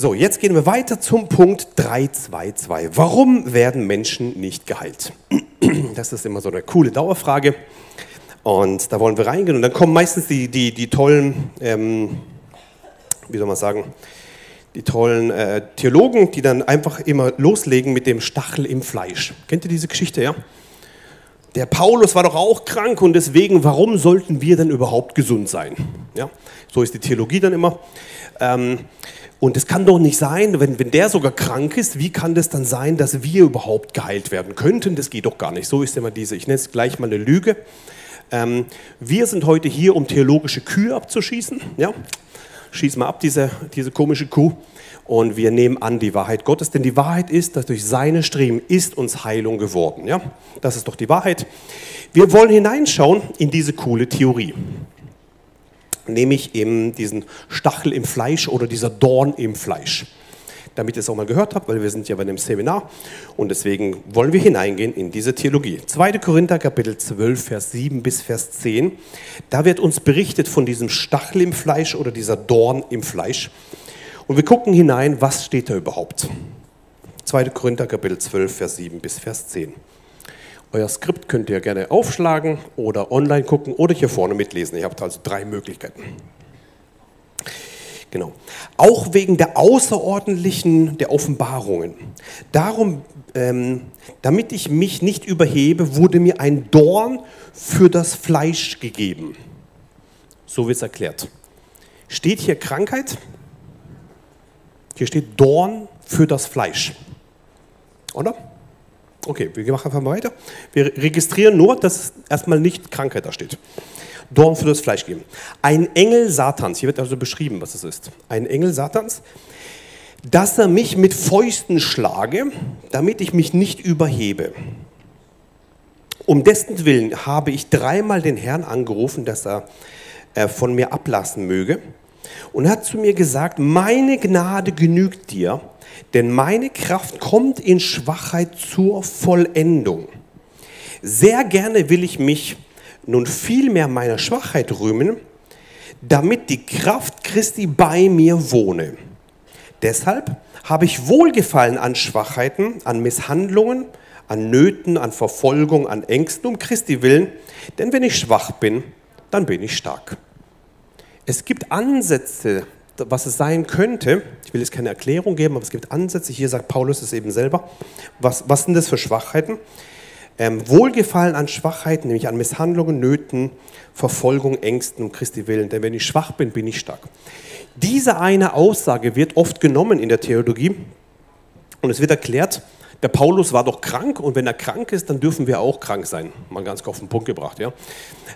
So, jetzt gehen wir weiter zum Punkt 322. Warum werden Menschen nicht geheilt? Das ist immer so eine coole Dauerfrage. Und da wollen wir reingehen. Und dann kommen meistens die, die, die tollen, ähm, wie soll man sagen, die tollen äh, Theologen, die dann einfach immer loslegen mit dem Stachel im Fleisch. Kennt ihr diese Geschichte, ja? Der Paulus war doch auch krank und deswegen, warum sollten wir denn überhaupt gesund sein? Ja, so ist die Theologie dann immer. Ähm, und es kann doch nicht sein, wenn, wenn der sogar krank ist, wie kann das dann sein, dass wir überhaupt geheilt werden könnten? Das geht doch gar nicht. So ist immer diese, ich nenne es gleich mal eine Lüge. Ähm, wir sind heute hier, um theologische Kühe abzuschießen. Ja? Schieß mal ab, diese, diese komische Kuh. Und wir nehmen an die Wahrheit Gottes, denn die Wahrheit ist, dass durch seine Striemen ist uns Heilung geworden. Ja? Das ist doch die Wahrheit. Wir wollen hineinschauen in diese coole Theorie nämlich eben diesen Stachel im Fleisch oder dieser Dorn im Fleisch. Damit ihr es auch mal gehört habt, weil wir sind ja bei einem Seminar und deswegen wollen wir hineingehen in diese Theologie. 2. Korinther Kapitel 12, Vers 7 bis Vers 10. Da wird uns berichtet von diesem Stachel im Fleisch oder dieser Dorn im Fleisch. Und wir gucken hinein, was steht da überhaupt. 2. Korinther Kapitel 12, Vers 7 bis Vers 10. Euer Skript könnt ihr gerne aufschlagen oder online gucken oder hier vorne mitlesen. Ihr habt also drei Möglichkeiten. Genau. Auch wegen der außerordentlichen, der Offenbarungen. Darum, ähm, damit ich mich nicht überhebe, wurde mir ein Dorn für das Fleisch gegeben. So wird es erklärt. Steht hier Krankheit? Hier steht Dorn für das Fleisch. Oder? Okay, wir machen einfach mal weiter. Wir registrieren nur, dass erstmal nicht Krankheit da steht. Dorn für das Fleisch geben. Ein Engel Satans, hier wird also beschrieben, was es ist. Ein Engel Satans, dass er mich mit Fäusten schlage, damit ich mich nicht überhebe. Um dessen Willen habe ich dreimal den Herrn angerufen, dass er äh, von mir ablassen möge. Und hat zu mir gesagt, meine Gnade genügt dir, denn meine Kraft kommt in Schwachheit zur Vollendung. Sehr gerne will ich mich nun viel mehr meiner Schwachheit rühmen, damit die Kraft Christi bei mir wohne. Deshalb habe ich Wohlgefallen an Schwachheiten, an Misshandlungen, an Nöten, an Verfolgung, an Ängsten um Christi willen, denn wenn ich schwach bin, dann bin ich stark. Es gibt Ansätze was es sein könnte. Ich will jetzt keine Erklärung geben, aber es gibt Ansätze. Hier sagt Paulus es eben selber. Was, was sind das für Schwachheiten? Ähm, Wohlgefallen an Schwachheiten, nämlich an Misshandlungen, Nöten, Verfolgung, Ängsten um Christi willen. Denn wenn ich schwach bin, bin ich stark. Diese eine Aussage wird oft genommen in der Theologie und es wird erklärt, der Paulus war doch krank und wenn er krank ist, dann dürfen wir auch krank sein. Mal ganz auf den Punkt gebracht. Ja?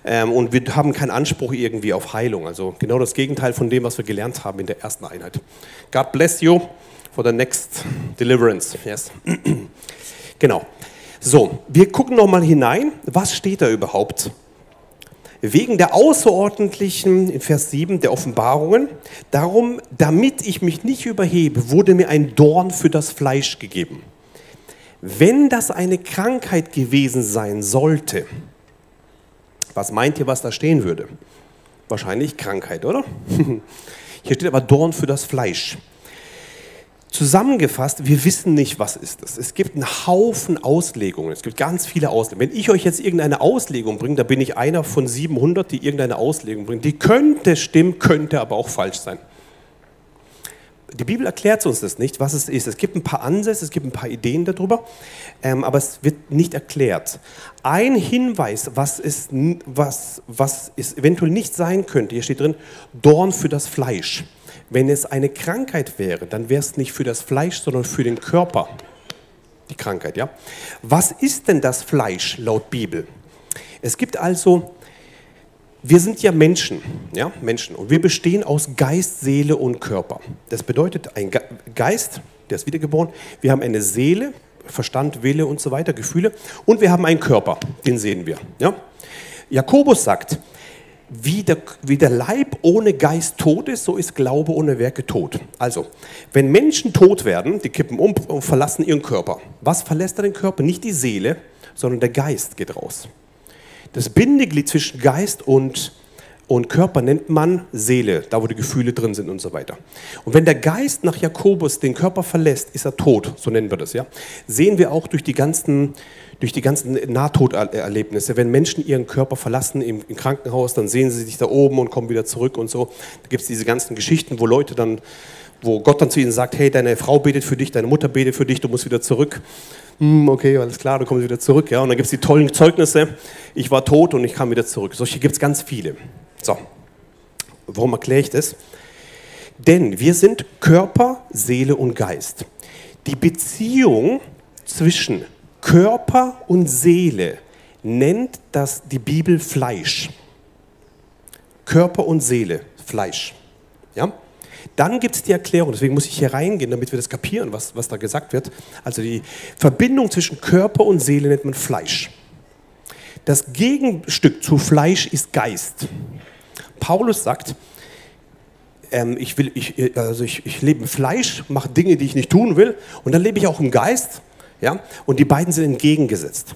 Ähm, und wir haben keinen Anspruch irgendwie auf Heilung. Also genau das Gegenteil von dem, was wir gelernt haben in der ersten Einheit. God bless you for the next deliverance. Yes. genau. So, wir gucken nochmal hinein. Was steht da überhaupt? Wegen der außerordentlichen, in Vers 7, der Offenbarungen, darum, damit ich mich nicht überhebe, wurde mir ein Dorn für das Fleisch gegeben wenn das eine Krankheit gewesen sein sollte, was meint ihr, was da stehen würde? Wahrscheinlich Krankheit, oder? Hier steht aber Dorn für das Fleisch. Zusammengefasst, wir wissen nicht, was ist das. Es gibt einen Haufen Auslegungen. Es gibt ganz viele Auslegungen. Wenn ich euch jetzt irgendeine Auslegung bringe, da bin ich einer von 700, die irgendeine Auslegung bringen. Die könnte stimmen, könnte aber auch falsch sein die Bibel erklärt uns das nicht, was es ist. Es gibt ein paar Ansätze, es gibt ein paar Ideen darüber, ähm, aber es wird nicht erklärt. Ein Hinweis, was es, was, was es eventuell nicht sein könnte, hier steht drin, Dorn für das Fleisch. Wenn es eine Krankheit wäre, dann wäre es nicht für das Fleisch, sondern für den Körper. Die Krankheit, ja. Was ist denn das Fleisch laut Bibel? Es gibt also wir sind ja Menschen, ja, Menschen. Und wir bestehen aus Geist, Seele und Körper. Das bedeutet, ein Geist, der ist wiedergeboren. Wir haben eine Seele, Verstand, Wille und so weiter, Gefühle. Und wir haben einen Körper, den sehen wir. Ja? Jakobus sagt, wie der, wie der Leib ohne Geist tot ist, so ist Glaube ohne Werke tot. Also, wenn Menschen tot werden, die kippen um und verlassen ihren Körper. Was verlässt er den Körper? Nicht die Seele, sondern der Geist geht raus das Bindeglied zwischen Geist und, Und Körper nennt man Seele, da wo die Gefühle drin sind und so weiter. Und wenn der Geist nach Jakobus den Körper verlässt, ist er tot, so nennen wir das, ja. Sehen wir auch durch die ganzen, durch die ganzen Nahtoderlebnisse. Wenn Menschen ihren Körper verlassen im, im Krankenhaus, dann sehen sie sich da oben und kommen wieder zurück und so. Da gibt es diese ganzen Geschichten, wo Leute dann, wo Gott dann zu ihnen sagt, hey, deine Frau betet für dich, deine Mutter betet für dich, du musst wieder zurück. Hm, okay, alles klar, du kommst wieder zurück. Ja, und dann gibt es die tollen Zeugnisse, ich war tot und ich kam wieder zurück. Solche gibt es ganz viele. So, warum erkläre ich das? Denn wir sind Körper, Seele und Geist. Die Beziehung zwischen Körper und Seele nennt das die Bibel Fleisch. Körper und Seele, Fleisch. Ja? Dann gibt es die Erklärung, deswegen muss ich hier reingehen, damit wir das kapieren, was, was da gesagt wird. Also die Verbindung zwischen Körper und Seele nennt man Fleisch. Das Gegenstück zu Fleisch ist Geist. Paulus sagt, ähm, ich, will, ich, also ich, ich lebe im Fleisch, mache Dinge, die ich nicht tun will, und dann lebe ich auch im Geist. Ja? Und die beiden sind entgegengesetzt.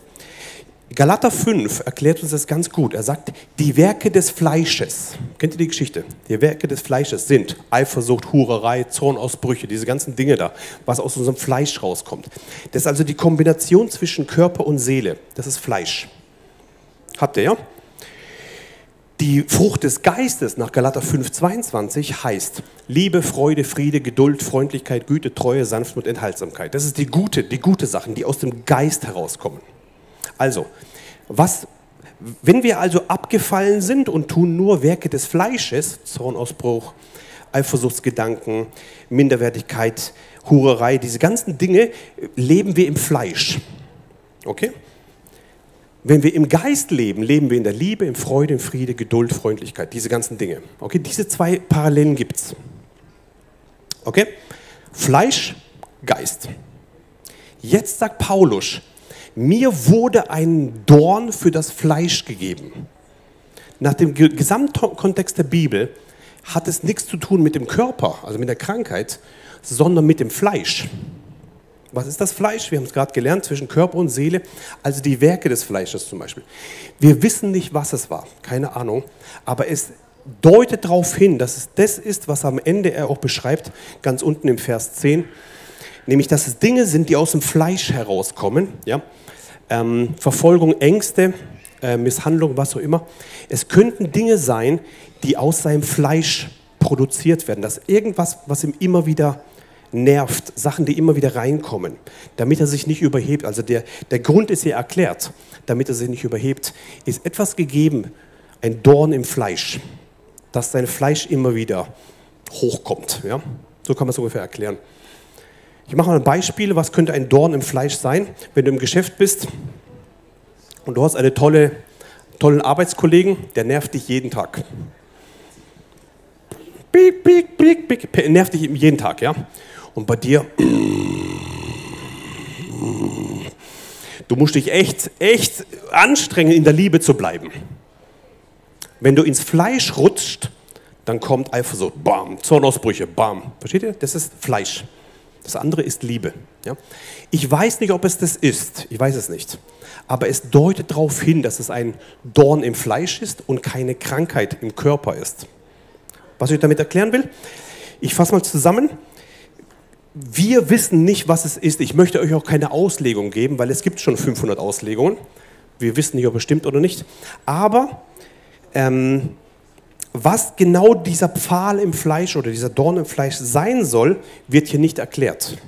Galater 5 erklärt uns das ganz gut. Er sagt, die Werke des Fleisches, kennt ihr die Geschichte? Die Werke des Fleisches sind Eifersucht, Hurerei, Zornausbrüche, diese ganzen Dinge da, was aus unserem Fleisch rauskommt. Das ist also die Kombination zwischen Körper und Seele. Das ist Fleisch. Habt ihr ja? Die Frucht des Geistes nach Galater 5,22 heißt Liebe, Freude, Friede, Geduld, Freundlichkeit, Güte, Treue, Sanftmut Enthaltsamkeit. Das ist die gute, die gute Sachen, die aus dem Geist herauskommen. Also, was, wenn wir also abgefallen sind und tun nur Werke des Fleisches, Zornausbruch, Eifersuchtsgedanken, Minderwertigkeit, Hurerei, diese ganzen Dinge, leben wir im Fleisch. Okay? Wenn wir im Geist leben, leben wir in der Liebe, in Freude, in Friede, Geduld, Freundlichkeit, diese ganzen Dinge. Okay, diese zwei Parallelen gibt es. Okay? Fleisch, Geist. Jetzt sagt Paulus, mir wurde ein Dorn für das Fleisch gegeben. Nach dem Gesamtkontext der Bibel hat es nichts zu tun mit dem Körper, also mit der Krankheit, sondern mit dem Fleisch. Was ist das Fleisch? Wir haben es gerade gelernt, zwischen Körper und Seele, also die Werke des Fleisches zum Beispiel. Wir wissen nicht, was es war, keine Ahnung, aber es deutet darauf hin, dass es das ist, was am Ende er auch beschreibt, ganz unten im Vers 10, nämlich, dass es Dinge sind, die aus dem Fleisch herauskommen, ja? Ähm, Verfolgung, Ängste, äh, Misshandlung, was auch immer. Es könnten Dinge sein, die aus seinem Fleisch produziert werden, dass irgendwas, was ihm immer wieder nervt, Sachen, die immer wieder reinkommen, damit er sich nicht überhebt. Also der, der Grund ist hier erklärt, damit er sich nicht überhebt, ist etwas gegeben, ein Dorn im Fleisch, dass sein Fleisch immer wieder hochkommt. Ja? So kann man es ungefähr erklären. Ich mache mal ein Beispiel, was könnte ein Dorn im Fleisch sein, wenn du im Geschäft bist und du hast einen tolle, tollen Arbeitskollegen, der nervt dich jeden Tag. Piek, piek, piek, piek, nervt dich jeden Tag, ja? Und bei dir, du musst dich echt, echt anstrengen, in der Liebe zu bleiben. Wenn du ins Fleisch rutscht, dann kommt Eifersucht, bam, Zornausbrüche, bam. Versteht ihr? Das ist Fleisch. Das andere ist Liebe. Ja? Ich weiß nicht, ob es das ist. Ich weiß es nicht. Aber es deutet darauf hin, dass es ein Dorn im Fleisch ist und keine Krankheit im Körper ist. Was ich damit erklären will, ich fasse mal zusammen wir wissen nicht, was es ist. Ich möchte euch auch keine Auslegung geben, weil es gibt schon 500 Auslegungen. Wir wissen nicht, ob es stimmt oder nicht. Aber ähm, was genau dieser Pfahl im Fleisch oder dieser Dorn im Fleisch sein soll, wird hier nicht erklärt.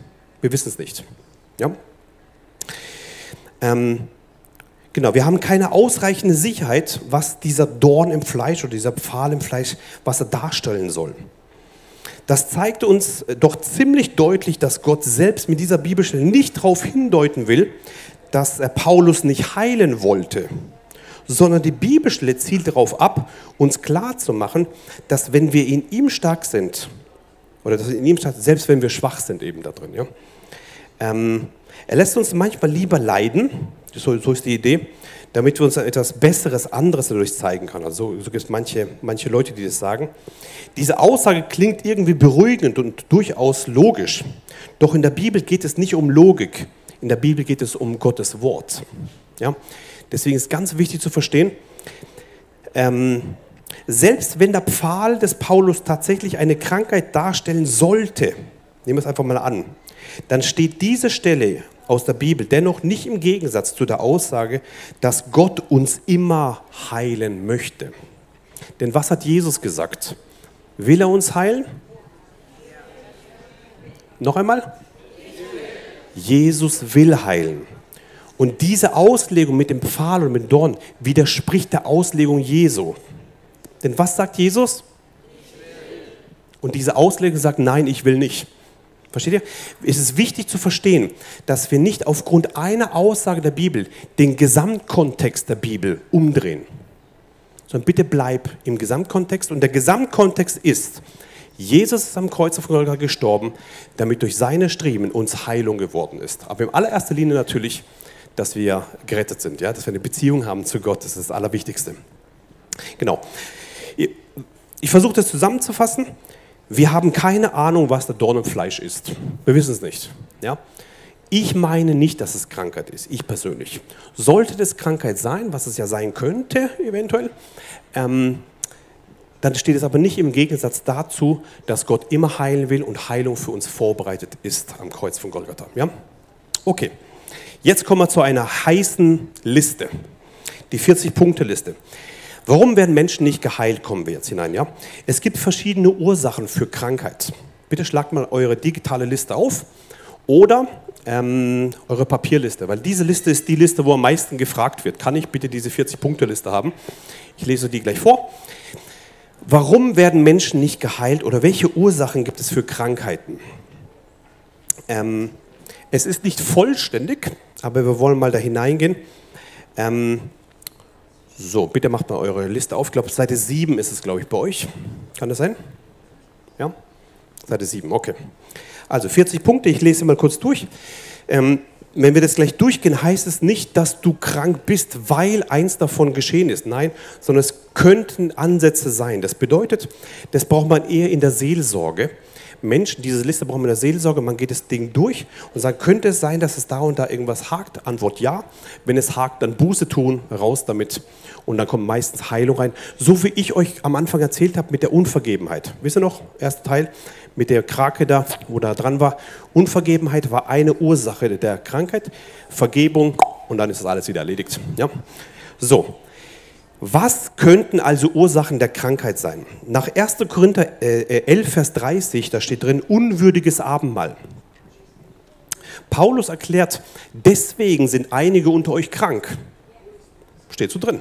Wir wissen es nicht. Ja? Ähm, genau, wir haben keine ausreichende Sicherheit, was dieser Dorn im Fleisch oder dieser Pfahl im Fleisch, was er darstellen soll. Das zeigt uns doch ziemlich deutlich, dass Gott selbst mit dieser Bibelstelle nicht darauf hindeuten will, dass er Paulus nicht heilen wollte, sondern die Bibelstelle zielt darauf ab, uns klarzumachen, dass wenn wir in ihm stark sind, oder dass wir in ihm stark sind, selbst wenn wir schwach sind eben da drin, ja, ähm, er lässt uns manchmal lieber leiden, so, so ist die Idee, damit wir uns etwas Besseres, anderes dadurch zeigen können. Also so, so gibt es manche, manche Leute, die das sagen. Diese Aussage klingt irgendwie beruhigend und durchaus logisch. Doch in der Bibel geht es nicht um Logik. In der Bibel geht es um Gottes Wort. Ja? Deswegen ist ganz wichtig zu verstehen, ähm, selbst wenn der Pfahl des Paulus tatsächlich eine Krankheit darstellen sollte, nehmen wir es einfach mal an, dann steht diese Stelle aus der Bibel dennoch nicht im Gegensatz zu der Aussage, dass Gott uns immer heilen möchte. Denn was hat Jesus gesagt? Will er uns heilen? Noch einmal? Jesus will heilen. Und diese Auslegung mit dem Pfahl und mit dem Dorn widerspricht der Auslegung Jesu. Denn was sagt Jesus? Und diese Auslegung sagt, nein, ich will nicht. Versteht ihr? Es ist wichtig zu verstehen, dass wir nicht aufgrund einer Aussage der Bibel den Gesamtkontext der Bibel umdrehen. Sondern bitte bleib im Gesamtkontext. Und der Gesamtkontext ist, Jesus ist am Kreuz auf Golgatha gestorben, damit durch seine Striemen uns Heilung geworden ist. Aber in allererster Linie natürlich, dass wir gerettet sind, ja? dass wir eine Beziehung haben zu Gott. Das ist das Allerwichtigste. Genau. Ich versuche das zusammenzufassen. Wir haben keine Ahnung, was der Dorn im Fleisch ist. Wir wissen es nicht. Ja? Ich meine nicht, dass es Krankheit ist, ich persönlich. Sollte das Krankheit sein, was es ja sein könnte, eventuell, ähm, dann steht es aber nicht im Gegensatz dazu, dass Gott immer heilen will und Heilung für uns vorbereitet ist am Kreuz von Golgatha. Ja? Okay, jetzt kommen wir zu einer heißen Liste, die 40-Punkte-Liste. Warum werden Menschen nicht geheilt, kommen wir jetzt hinein. Ja? Es gibt verschiedene Ursachen für Krankheit. Bitte schlagt mal eure digitale Liste auf oder ähm, eure Papierliste, weil diese Liste ist die Liste, wo am meisten gefragt wird. Kann ich bitte diese 40-Punkte-Liste haben? Ich lese die gleich vor. Warum werden Menschen nicht geheilt oder welche Ursachen gibt es für Krankheiten? Ähm, es ist nicht vollständig, aber wir wollen mal da hineingehen. Ähm, so, bitte macht mal eure Liste auf. Ich glaube, Seite 7 ist es, glaube ich, bei euch. Kann das sein? Ja? Seite 7, okay. Also 40 Punkte, ich lese mal kurz durch. Ähm, wenn wir das gleich durchgehen, heißt es nicht, dass du krank bist, weil eins davon geschehen ist. Nein, sondern es könnten Ansätze sein. Das bedeutet, das braucht man eher in der Seelsorge. Menschen, diese Liste brauchen wir in der Seelsorge, man geht das Ding durch und sagt, könnte es sein, dass es da und da irgendwas hakt? Antwort ja. Wenn es hakt, dann Buße tun, raus damit und dann kommt meistens Heilung rein. So wie ich euch am Anfang erzählt habe mit der Unvergebenheit. Wisst ihr noch, erster Teil mit der Krake da, wo da dran war. Unvergebenheit war eine Ursache der Krankheit, Vergebung und dann ist das alles wieder erledigt. Ja? So, was könnten also Ursachen der Krankheit sein? Nach 1. Korinther 11, äh, Vers 30, da steht drin, unwürdiges Abendmahl. Paulus erklärt, deswegen sind einige unter euch krank. Steht so drin.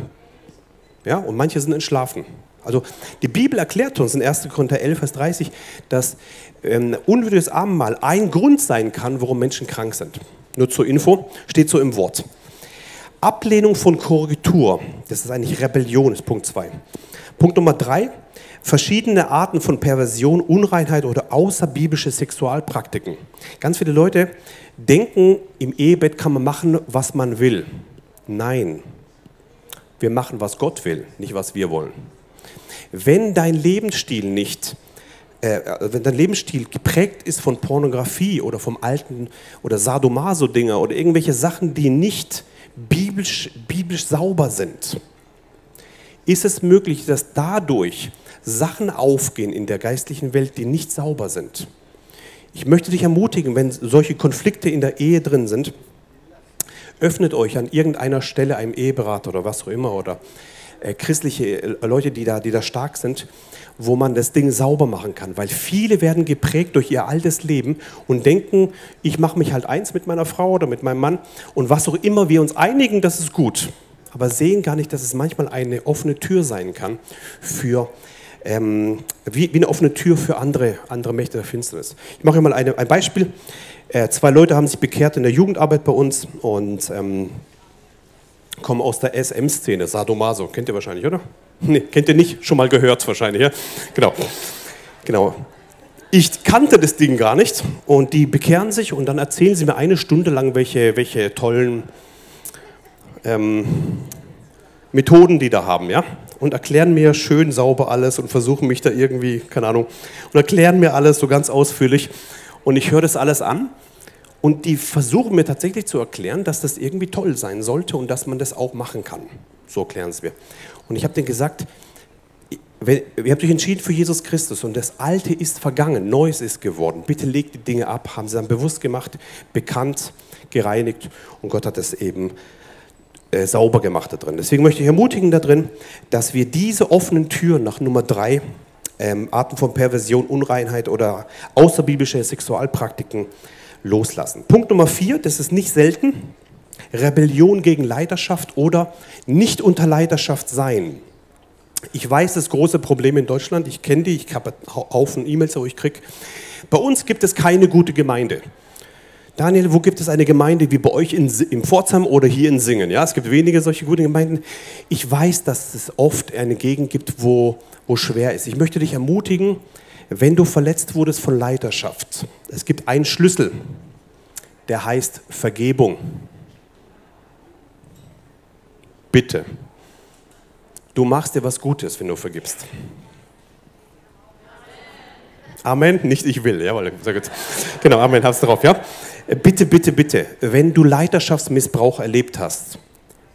Ja, und manche sind entschlafen. Also die Bibel erklärt uns in 1. Korinther 11, Vers 30, dass ähm, unwürdiges Abendmahl ein Grund sein kann, warum Menschen krank sind. Nur zur Info, steht so im Wort. Ablehnung von Korrektur, das ist eigentlich Rebellion, ist Punkt 2. Punkt Nummer 3, verschiedene Arten von Perversion, Unreinheit oder außerbiblische Sexualpraktiken. Ganz viele Leute denken, im Ehebett kann man machen, was man will. Nein, wir machen, was Gott will, nicht was wir wollen. Wenn dein Lebensstil nicht äh, wenn dein Lebensstil geprägt ist von Pornografie oder vom alten oder Sadomaso-Dinger oder irgendwelche Sachen, die nicht biblisch, biblisch sauber sind, ist es möglich, dass dadurch Sachen aufgehen in der geistlichen Welt, die nicht sauber sind. Ich möchte dich ermutigen, wenn solche Konflikte in der Ehe drin sind, öffnet euch an irgendeiner Stelle einem Eheberater oder was auch immer oder äh, christliche äh, Leute, die da, die da stark sind, wo man das Ding sauber machen kann. Weil viele werden geprägt durch ihr altes Leben und denken, ich mache mich halt eins mit meiner Frau oder mit meinem Mann und was auch immer wir uns einigen, das ist gut. Aber sehen gar nicht, dass es manchmal eine offene Tür sein kann für ähm, wie, wie, eine offene Tür für andere, andere Mächte der Finsternis. Ich mache mal eine, ein Beispiel. Äh, zwei Leute haben sich bekehrt in der Jugendarbeit bei uns und ähm, kommen aus der SM-Szene, Sadomaso. Kennt ihr wahrscheinlich, oder? Nee, kennt ihr nicht? Schon mal gehört wahrscheinlich, ja? Genau. Genau. Ich kannte das Ding gar nicht und die bekehren sich und dann erzählen sie mir eine Stunde lang, welche, welche tollen ähm, Methoden die da haben, ja? Und erklären mir schön sauber alles und versuchen mich da irgendwie, keine Ahnung, und erklären mir alles so ganz ausführlich. Und ich höre das alles an und die versuchen mir tatsächlich zu erklären, dass das irgendwie toll sein sollte und dass man das auch machen kann. So erklären sie mir. Und ich habe denen gesagt, ihr habt euch entschieden für Jesus Christus und das Alte ist vergangen, Neues ist geworden. Bitte legt die Dinge ab, haben sie dann bewusst gemacht, bekannt, gereinigt und Gott hat es eben äh, sauber gemacht da drin. Deswegen möchte ich ermutigen da drin, dass wir diese offenen Türen nach Nummer drei, ähm, Arten von Perversion, Unreinheit oder außerbiblische Sexualpraktiken loslassen. Punkt Nummer vier, das ist nicht selten, Rebellion gegen Leiterschaft oder nicht unter Leiterschaft sein. Ich weiß das große Problem in Deutschland, ich kenne die, ich habe Haufen E-Mails, wo ich kriege. Bei uns gibt es keine gute Gemeinde. Daniel, wo gibt es eine Gemeinde wie bei euch in, im Pforzheim oder hier in Singen? Ja, es gibt wenige solche gute Gemeinden. Ich weiß, dass es oft eine Gegend gibt, wo, wo schwer ist. Ich möchte dich ermutigen, wenn du verletzt wurdest von Leiterschaft. Es gibt einen Schlüssel, der heißt Vergebung. Bitte. Du machst dir was Gutes, wenn du vergibst. Amen. Nicht ich will. Jawohl, sehr gut. Genau, Amen. Hab's drauf, ja? Bitte, bitte, bitte. Wenn du Leiterschaftsmissbrauch erlebt hast,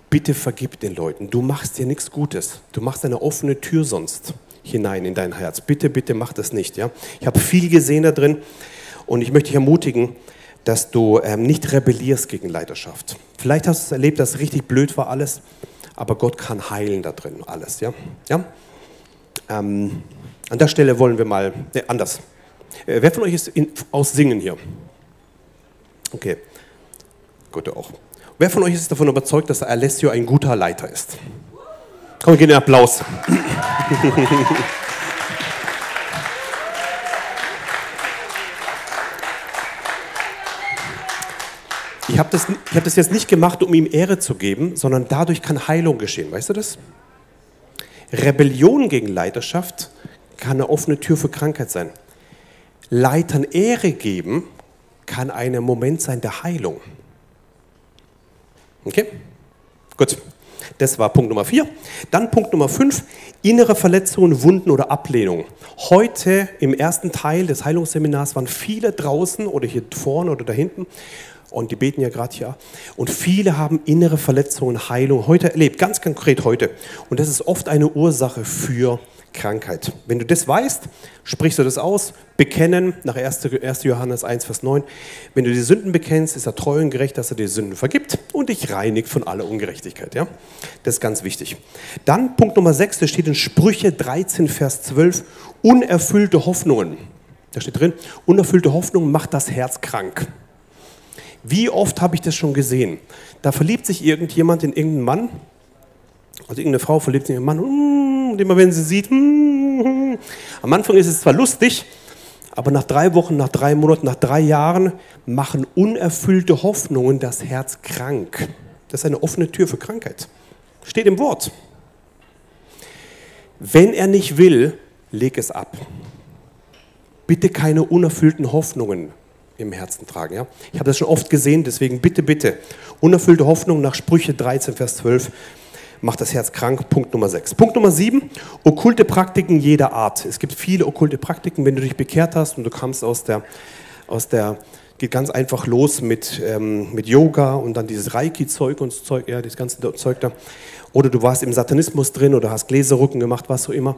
bitte vergib den Leuten. Du machst dir nichts Gutes. Du machst eine offene Tür sonst hinein in dein Herz. Bitte, bitte mach das nicht, ja? Ich habe viel gesehen da drin und ich möchte dich ermutigen, dass du ähm, nicht rebellierst gegen Leiterschaft. Vielleicht hast du es erlebt, dass es richtig blöd war alles aber Gott kann heilen da drin, alles. Ja? Ja? Ähm, an der Stelle wollen wir mal, ne, anders. Äh, wer von euch ist in, aus Singen hier? Okay, gut auch. Wer von euch ist davon überzeugt, dass Alessio ein guter Leiter ist? Komm, wir gehen den Applaus. Ich habe das, hab das jetzt nicht gemacht, um ihm Ehre zu geben, sondern dadurch kann Heilung geschehen. Weißt du das? Rebellion gegen Leiterschaft kann eine offene Tür für Krankheit sein. Leitern Ehre geben kann ein Moment sein der Heilung. Okay? Gut. Das war Punkt Nummer vier. Dann Punkt Nummer fünf, innere Verletzungen, Wunden oder Ablehnung. Heute im ersten Teil des Heilungsseminars waren viele draußen oder hier vorne oder da hinten und die beten ja gerade hier. Und viele haben innere Verletzungen, Heilung heute erlebt, ganz konkret heute. Und das ist oft eine Ursache für Krankheit. Wenn du das weißt, sprichst du das aus, bekennen, nach 1. Johannes 1, Vers 9. Wenn du die Sünden bekennst, ist er treu und gerecht, dass er dir Sünden vergibt und dich reinigt von aller Ungerechtigkeit. Ja? Das ist ganz wichtig. Dann Punkt Nummer 6, da steht in Sprüche 13, Vers 12, unerfüllte Hoffnungen. Da steht drin, unerfüllte Hoffnungen macht das Herz krank. Wie oft habe ich das schon gesehen? Da verliebt sich irgendjemand in irgendeinen Mann, also irgendeine Frau verliebt sich in einen Mann, und immer wenn sie sieht, am Anfang ist es zwar lustig, aber nach drei Wochen, nach drei Monaten, nach drei Jahren machen unerfüllte Hoffnungen das Herz krank. Das ist eine offene Tür für Krankheit. Steht im Wort. Wenn er nicht will, leg es ab. Bitte keine unerfüllten Hoffnungen im Herzen tragen. Ja? Ich habe das schon oft gesehen, deswegen bitte, bitte. Unerfüllte Hoffnung nach Sprüche 13, Vers 12 macht das Herz krank. Punkt Nummer 6. Punkt Nummer 7, okkulte Praktiken jeder Art. Es gibt viele okkulte Praktiken, wenn du dich bekehrt hast und du kamst aus der, aus der geht ganz einfach los mit, ähm, mit Yoga und dann dieses Reiki-Zeug und Zeug, ja, das ganze Zeug da. Oder du warst im Satanismus drin oder hast Gläserrücken gemacht, was auch immer.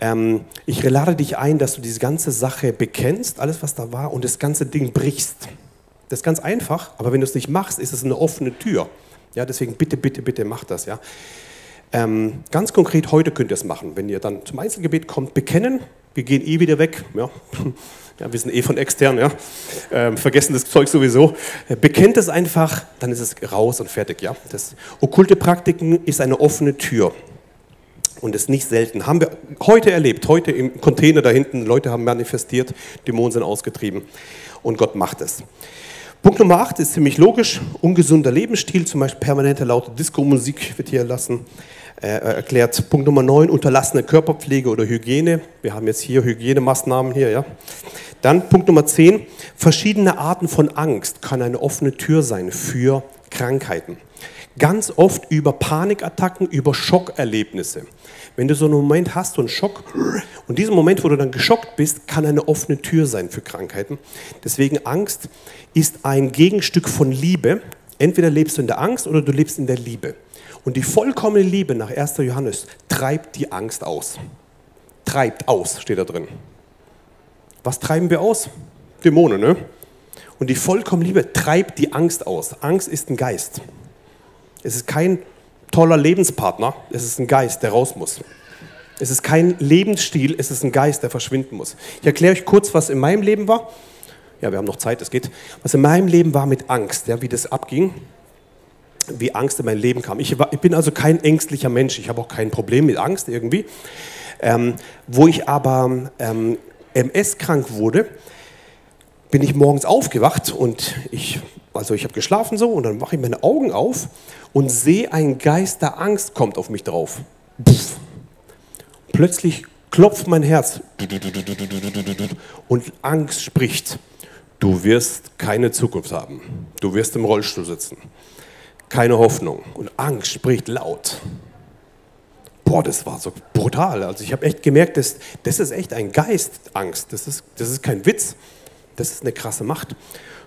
Ähm, ich lade dich ein, dass du diese ganze Sache bekennst, alles was da war, und das ganze Ding brichst. Das ist ganz einfach, aber wenn du es nicht machst, ist es eine offene Tür. Ja, deswegen bitte, bitte, bitte mach das. Ja. Ähm, ganz konkret, heute könnt ihr es machen. Wenn ihr dann zum Einzelgebet kommt, bekennen, wir gehen eh wieder weg. Ja. Ja, wir sind eh von extern, ja. Ähm, vergessen das Zeug sowieso. Bekennt es einfach, dann ist es raus und fertig, ja. Das okkulte Praktiken ist eine offene Tür und ist nicht selten. Haben wir heute erlebt, heute im Container da hinten, Leute haben manifestiert, Dämonen sind ausgetrieben und Gott macht es. Punkt Nummer 8 ist ziemlich logisch, ungesunder Lebensstil, zum Beispiel permanente laute Disco-Musik wird hier erlassen, äh, erklärt. Punkt Nummer 9, unterlassene Körperpflege oder Hygiene. Wir haben jetzt hier Hygienemaßnahmen hier, ja. Dann Punkt Nummer 10, verschiedene Arten von Angst kann eine offene Tür sein für Krankheiten. Ganz oft über Panikattacken, über Schockerlebnisse. Wenn du so einen Moment hast, so einen Schock, und diesen Moment, wo du dann geschockt bist, kann eine offene Tür sein für Krankheiten. Deswegen Angst ist ein Gegenstück von Liebe. Entweder lebst du in der Angst oder du lebst in der Liebe. Und die vollkommene Liebe nach 1. Johannes treibt die Angst aus. treibt aus, steht da drin. Was treiben wir aus? Dämonen, ne? Und die vollkommene Liebe treibt die Angst aus. Angst ist ein Geist. Es ist kein toller Lebenspartner, es ist ein Geist, der raus muss. Es ist kein Lebensstil, es ist ein Geist, der verschwinden muss. Ich erkläre euch kurz, was in meinem Leben war. Ja, wir haben noch Zeit, es geht. Was in meinem Leben war mit Angst, ja, wie das abging, wie Angst in mein Leben kam. Ich, war, ich bin also kein ängstlicher Mensch, ich habe auch kein Problem mit Angst irgendwie. Ähm, wo ich aber ähm, MS-krank wurde, bin ich morgens aufgewacht und ich, also ich habe geschlafen so und dann mache ich meine Augen auf und sehe ein Geist der Angst kommt auf mich drauf. Puff. Plötzlich klopft mein Herz und Angst spricht. Du wirst keine Zukunft haben. Du wirst im Rollstuhl sitzen. Keine Hoffnung. Und Angst spricht laut. Boah, das war so brutal. Also ich habe echt gemerkt, das, das ist echt ein Geist, Angst. Das ist, das ist kein Witz. Das ist eine krasse Macht.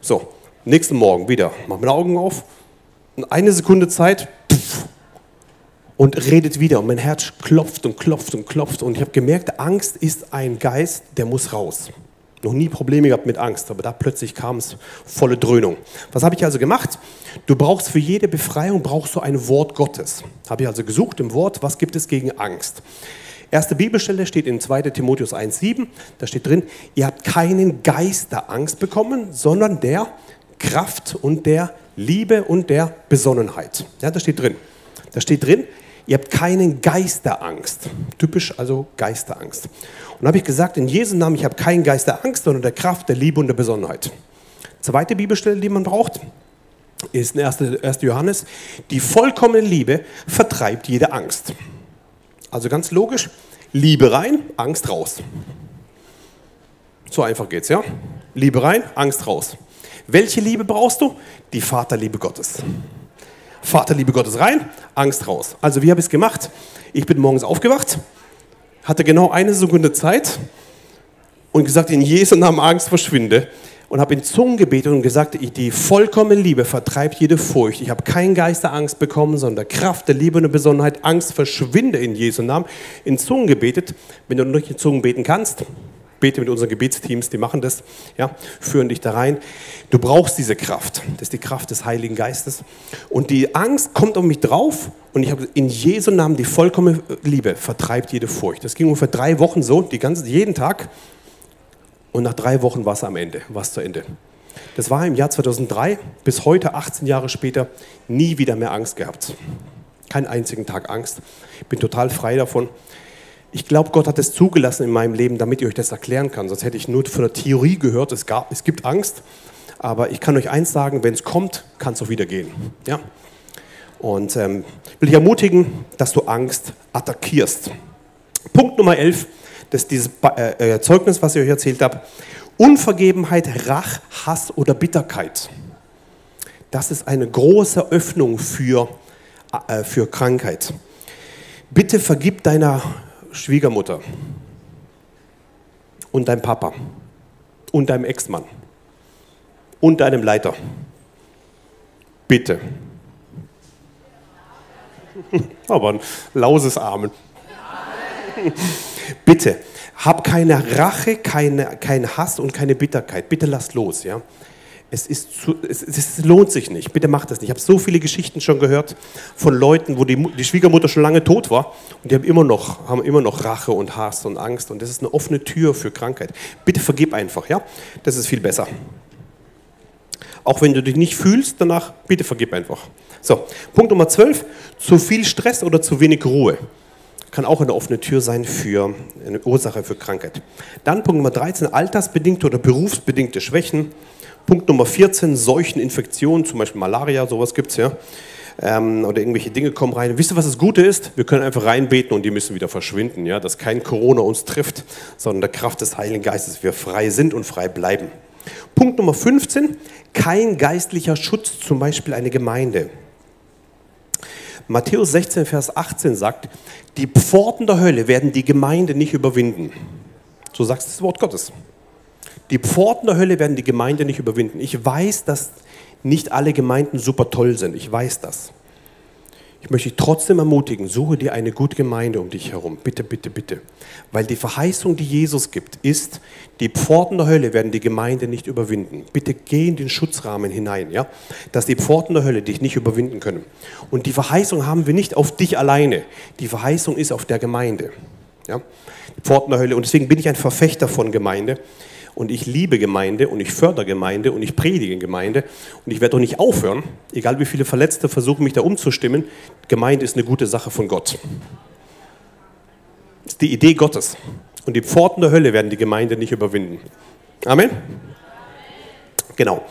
So, nächsten Morgen wieder. Mach meine Augen auf. Eine Sekunde Zeit. Und redet wieder. Und mein Herz klopft und klopft und klopft. Und ich habe gemerkt, Angst ist ein Geist, der muss raus. Noch nie Probleme gehabt mit Angst, aber da plötzlich kam es volle Dröhnung. Was habe ich also gemacht? Du brauchst für jede Befreiung brauchst du ein Wort Gottes. Habe ich also gesucht im Wort, was gibt es gegen Angst? Erste Bibelstelle steht in 2. Timotheus 1,7. Da steht drin, ihr habt keinen Geist der Angst bekommen, sondern der Kraft und der Liebe und der Besonnenheit. Ja, das steht drin. Da steht drin, ihr habt keinen Geisterangst. Typisch also Geisterangst. Und habe ich gesagt, in Jesu Namen, ich habe keinen Geisterangst, sondern der Kraft, der Liebe und der Besonnenheit. Zweite Bibelstelle, die man braucht, ist in 1. 1. Johannes, die vollkommene Liebe vertreibt jede Angst. Also ganz logisch, Liebe rein, Angst raus. So einfach geht's, ja? Liebe rein, Angst raus. Welche Liebe brauchst du? Die Vaterliebe Gottes. Vaterliebe Gottes rein, Angst raus. Also wie habe ich es gemacht? Ich bin morgens aufgewacht, hatte genau eine Sekunde Zeit und gesagt, in Jesu Namen Angst verschwinde und habe in Zungen gebetet und gesagt, die vollkommene Liebe vertreibt jede Furcht. Ich habe keinen Geist der Angst bekommen, sondern Kraft der Liebe und der Besonnenheit. Angst verschwinde in Jesu Namen. In Zungen gebetet. Wenn du nicht in Zungen beten kannst, bete mit unseren Gebetsteams, die machen das, ja, führen dich da rein. Du brauchst diese Kraft. Das ist die Kraft des Heiligen Geistes. Und die Angst kommt auf mich drauf und ich habe in Jesu Namen die vollkommene Liebe vertreibt jede Furcht. Das ging ungefähr drei Wochen so, die ganze, jeden Tag. Und nach drei Wochen war es am Ende, war es zu Ende. Das war im Jahr 2003, bis heute, 18 Jahre später, nie wieder mehr Angst gehabt. Keinen einzigen Tag Angst. Bin total frei davon. Ich glaube, Gott hat es zugelassen in meinem Leben, damit ich euch das erklären kann. Sonst hätte ich nur von der Theorie gehört, es, gab, es gibt Angst. Aber ich kann euch eins sagen, wenn es kommt, kann es auch wieder gehen. Ja? Und ähm, will ich ermutigen, dass du Angst attackierst. Punkt Nummer 11, das ist dieses äh, äh, Zeugnis, was ich euch erzählt habe. Unvergebenheit, Rach, Hass oder Bitterkeit. Das ist eine große Öffnung für, äh, für Krankheit. Bitte vergib deiner Schwiegermutter und deinem Papa und deinem Ex-Mann und deinem Leiter. Bitte. Aber ein lauses Amen. Bitte, hab keine Rache, keine, keinen Hass und keine Bitterkeit. Bitte lass los, ja. Es, ist zu, es, es, lohnt sich nicht. Bitte macht das nicht. Ich habe so viele Geschichten schon gehört von Leuten, wo die, die, Schwiegermutter schon lange tot war und die haben immer, noch, haben immer noch Rache und Hass und Angst und das ist eine offene Tür für Krankheit. Bitte vergib einfach, ja? Das ist viel besser. Auch wenn du dich nicht fühlst danach, bitte vergib einfach. So, Punkt Nummer 12. Zu viel Stress oder zu wenig Ruhe kann auch eine offene Tür sein für eine Ursache für Krankheit. Dann Punkt Nummer 13, altersbedingte oder berufsbedingte Schwächen. Punkt Nummer 14, Seucheninfektionen, zum Beispiel Malaria, sowas gibt es ja. Ähm, oder irgendwelche Dinge kommen rein. Wisst ihr, was das Gute ist? Wir können einfach reinbeten und die müssen wieder verschwinden, ja? dass kein Corona uns trifft, sondern der Kraft des Heiligen Geistes wir frei sind und frei bleiben. Punkt Nummer 15, kein geistlicher Schutz, zum Beispiel eine Gemeinde. Matthäus 16, Vers 18 sagt, die Pforten der Hölle werden die Gemeinde nicht überwinden. So sagt das Wort Gottes. Die Pforten der Hölle werden die Gemeinde nicht überwinden. Ich weiß, dass nicht alle Gemeinden super toll sind. Ich weiß das. Ich möchte dich trotzdem ermutigen, suche dir eine gute Gemeinde um dich herum. Bitte, bitte, bitte. Weil die Verheißung, die Jesus gibt, ist, die Pforten der Hölle werden die Gemeinde nicht überwinden. Bitte geh in den Schutzrahmen hinein, ja? dass die Pforten der Hölle dich nicht überwinden können. Und die Verheißung haben wir nicht auf dich alleine. Die Verheißung ist auf der Gemeinde. Ja? Die Pforten der Hölle. Und deswegen bin ich ein Verfechter von Gemeinde und ich liebe Gemeinde und ich fördere Gemeinde und ich predige Gemeinde und ich werde doch nicht aufhören, egal wie viele Verletzte versuchen, mich da umzustimmen. Gemeinde ist eine gute Sache von Gott. Das ist die Idee Gottes. Und die Pforten der Hölle werden die Gemeinde nicht überwinden. Amen? Genau.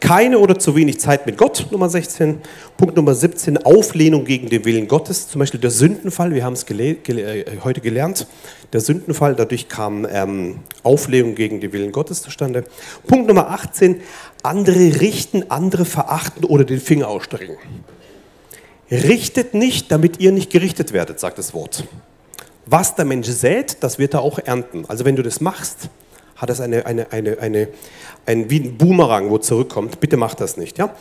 Keine oder zu wenig Zeit mit Gott, Nummer 16. Punkt Nummer 17, Auflehnung gegen den Willen Gottes. Zum Beispiel der Sündenfall, wir haben es gele gele äh, heute gelernt. Der Sündenfall, dadurch kam ähm, Auflehnung gegen den Willen Gottes zustande. Punkt Nummer 18, andere richten, andere verachten oder den Finger ausstrecken. Richtet nicht, damit ihr nicht gerichtet werdet, sagt das Wort. Was der Mensch sät, das wird er auch ernten. Also wenn du das machst, hat das eine, eine, eine, eine, ein, wie ein Boomerang, wo zurückkommt. Bitte mach das nicht. Ja?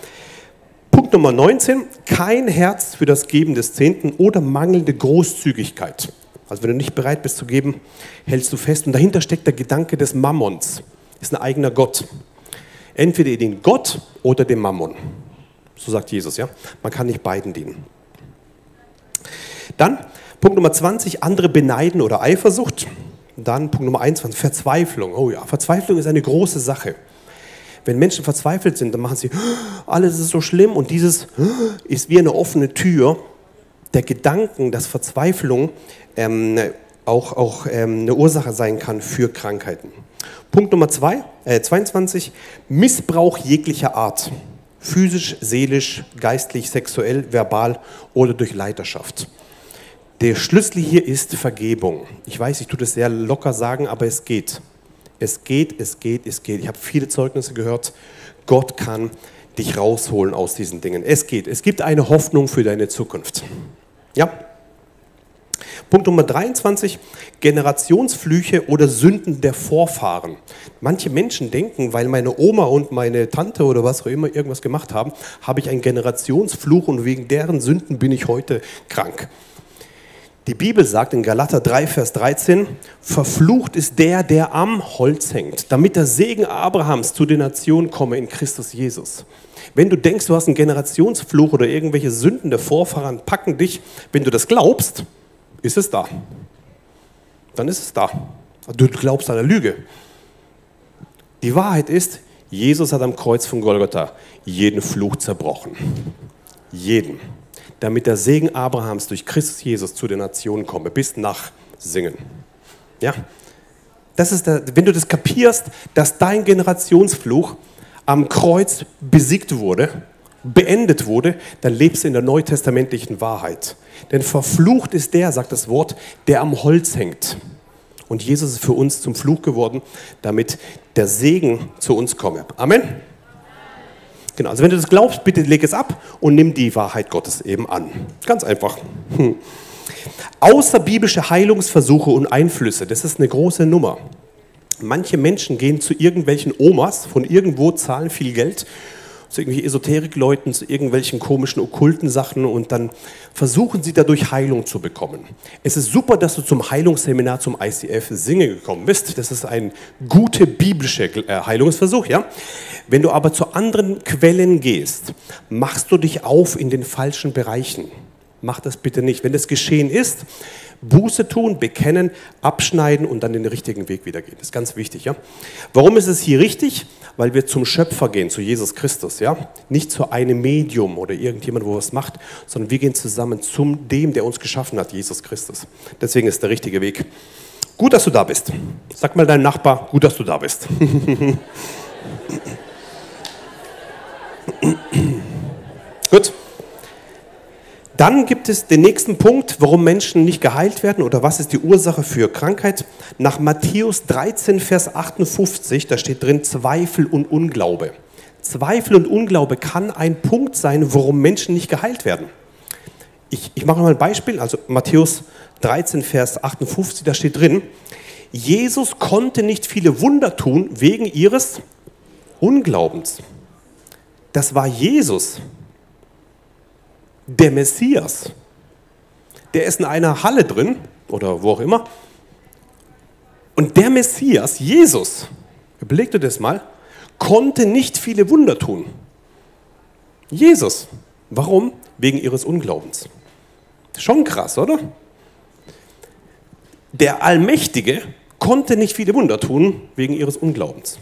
Punkt Nummer 19, kein Herz für das Geben des Zehnten oder mangelnde Großzügigkeit. Also wenn du nicht bereit bist zu geben, hältst du fest. Und dahinter steckt der Gedanke des Mammons. Ist ein eigener Gott. Entweder den Gott oder den Mammon. So sagt Jesus, ja. Man kann nicht beiden dienen. Dann Punkt Nummer 20, andere beneiden oder Eifersucht. Dann Punkt Nummer 21, Verzweiflung. Oh ja, Verzweiflung ist eine große Sache. Wenn Menschen verzweifelt sind, dann machen sie, alles ist so schlimm und dieses ist wie eine offene Tür der Gedanken, dass Verzweiflung ähm, auch, auch ähm, eine Ursache sein kann für Krankheiten. Punkt Nummer zwei, äh, 22, Missbrauch jeglicher Art. Physisch, seelisch, geistlich, sexuell, verbal oder durch Leiterschaft. Der Schlüssel hier ist Vergebung. Ich weiß, ich tue das sehr locker sagen, aber es geht. Es geht, es geht, es geht. Ich habe viele Zeugnisse gehört. Gott kann dich rausholen aus diesen Dingen. Es geht. Es gibt eine Hoffnung für deine Zukunft. Ja? Punkt Nummer 23, Generationsflüche oder Sünden der Vorfahren. Manche Menschen denken, weil meine Oma und meine Tante oder was auch immer irgendwas gemacht haben, habe ich einen Generationsfluch und wegen deren Sünden bin ich heute krank. Die Bibel sagt in Galater 3, Vers 13, verflucht ist der, der am Holz hängt, damit der Segen Abrahams zu den Nationen komme in Christus Jesus. Wenn du denkst, du hast einen Generationsfluch oder irgendwelche Sünden der Vorfahren packen dich, wenn du das glaubst, ist es da. Dann ist es da. Du glaubst an der Lüge. Die Wahrheit ist, Jesus hat am Kreuz von Golgotha jeden Fluch zerbrochen. Jeden damit der Segen Abrahams durch Christus Jesus zu den Nationen komme, bis nach Singen. Ja? Das ist der, wenn du das kapierst, dass dein Generationsfluch am Kreuz besiegt wurde, beendet wurde, dann lebst du in der neutestamentlichen Wahrheit. Denn verflucht ist der, sagt das Wort, der am Holz hängt. Und Jesus ist für uns zum Fluch geworden, damit der Segen zu uns komme. Amen. Genau, also wenn du das glaubst, bitte leg es ab und nimm die Wahrheit Gottes eben an. Ganz einfach. Hm. Außerbiblische Heilungsversuche und Einflüsse, das ist eine große Nummer. Manche Menschen gehen zu irgendwelchen Omas von irgendwo, zahlen viel Geld zu irgendwelchen Esoterikleuten, zu irgendwelchen komischen okkulten Sachen und dann versuchen sie dadurch Heilung zu bekommen. Es ist super, dass du zum Heilungsseminar zum ICF Singe gekommen bist. Das ist ein guter biblischer äh, Heilungsversuch, ja. Wenn du aber zu anderen Quellen gehst, machst du dich auf in den falschen Bereichen. Mach das bitte nicht. Wenn das geschehen ist, Buße tun, bekennen, abschneiden und dann den richtigen Weg wieder gehen. Das ist ganz wichtig. Ja? Warum ist es hier richtig? Weil wir zum Schöpfer gehen, zu Jesus Christus. Ja? Nicht zu einem Medium oder irgendjemand, wo was macht, sondern wir gehen zusammen zum dem, der uns geschaffen hat, Jesus Christus. Deswegen ist der richtige Weg. Gut, dass du da bist. Sag mal deinem Nachbar, gut, dass du da bist. gut. Dann gibt es den nächsten Punkt, warum Menschen nicht geheilt werden oder was ist die Ursache für Krankheit. Nach Matthäus 13, Vers 58, da steht drin Zweifel und Unglaube. Zweifel und Unglaube kann ein Punkt sein, warum Menschen nicht geheilt werden. Ich, ich mache mal ein Beispiel, also Matthäus 13, Vers 58, da steht drin, Jesus konnte nicht viele Wunder tun wegen ihres Unglaubens. Das war Jesus der Messias, der ist in einer Halle drin oder wo auch immer. Und der Messias, Jesus, überleg dir das mal, konnte nicht viele Wunder tun. Jesus. Warum? Wegen ihres Unglaubens. Schon krass, oder? Der Allmächtige konnte nicht viele Wunder tun wegen ihres Unglaubens.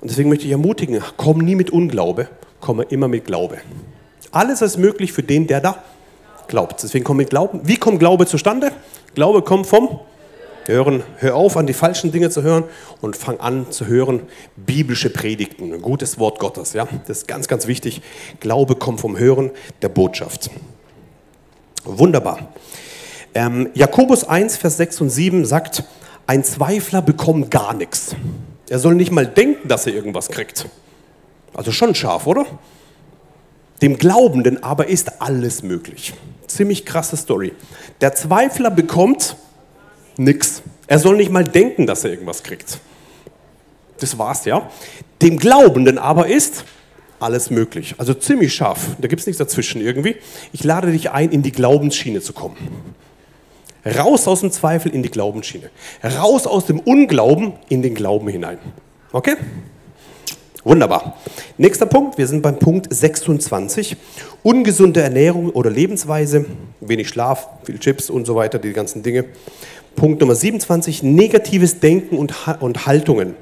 Und deswegen möchte ich ermutigen, komm nie mit Unglaube, komme immer mit Glaube. Alles ist möglich für den, der da glaubt. Deswegen komm mit Glauben. Wie kommt Glaube zustande? Glaube kommt vom Hören. Hör auf, an die falschen Dinge zu hören und fang an zu hören biblische Predigten. Ein gutes Wort Gottes. Ja? Das ist ganz, ganz wichtig. Glaube kommt vom Hören der Botschaft. Wunderbar. Ähm, Jakobus 1, Vers 6 und 7 sagt, ein Zweifler bekommt gar nichts. Er soll nicht mal denken, dass er irgendwas kriegt. Also schon scharf, oder? Dem Glaubenden aber ist alles möglich. Ziemlich krasse Story. Der Zweifler bekommt nichts. Er soll nicht mal denken, dass er irgendwas kriegt. Das war's, ja. Dem Glaubenden aber ist alles möglich. Also ziemlich scharf. Da gibt es nichts dazwischen irgendwie. Ich lade dich ein, in die Glaubensschiene zu kommen. Raus aus dem Zweifel in die Glaubensschiene. Raus aus dem Unglauben in den Glauben hinein. Okay? Wunderbar. Nächster Punkt, wir sind beim Punkt 26. Ungesunde Ernährung oder Lebensweise, wenig Schlaf, viel Chips und so weiter, die ganzen Dinge. Punkt Nummer 27, negatives Denken und, und Haltungen.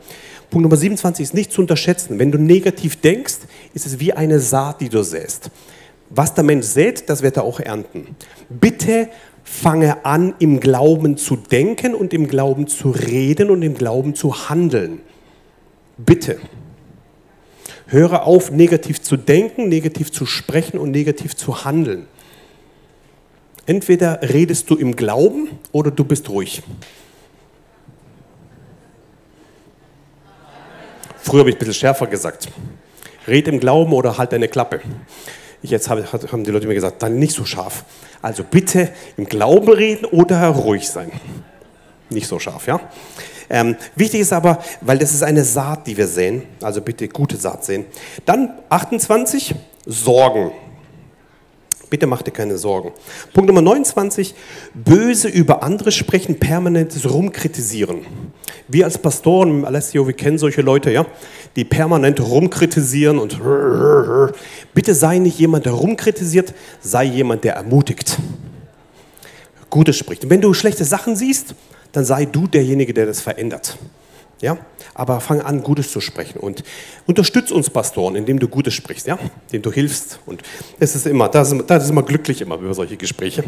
Punkt Nummer 27 ist nicht zu unterschätzen. Wenn du negativ denkst, ist es wie eine Saat, die du säst. Was der Mensch sät, das wird er auch ernten. Bitte fange an, im Glauben zu denken und im Glauben zu reden und im Glauben zu handeln. Bitte. Höre auf, negativ zu denken, negativ zu sprechen und negativ zu handeln. Entweder redest du im Glauben oder du bist ruhig. Früher habe ich ein bisschen schärfer gesagt. Red im Glauben oder halt deine Klappe. Jetzt habe, haben die Leute mir gesagt, dann nicht so scharf. Also bitte im Glauben reden oder ruhig sein. Nicht so scharf, ja? Ähm, wichtig ist aber, weil das ist eine Saat, die wir sehen, also bitte gute Saat sehen. Dann 28, Sorgen. Bitte mach dir keine Sorgen. Punkt Nummer 29, böse über andere sprechen, permanentes Rumkritisieren. Wir als Pastoren, Alessio, wir kennen solche Leute, ja, die permanent rumkritisieren und bitte sei nicht jemand, der rumkritisiert, sei jemand, der ermutigt. Gutes spricht. Und wenn du schlechte Sachen siehst, dann sei du derjenige, der das verändert. Ja? Aber fang an, Gutes zu sprechen und unterstütze uns Pastoren, indem du Gutes sprichst, ja? indem du hilfst. Und es ist immer, das ist, das ist immer glücklich immer über solche Gespräche.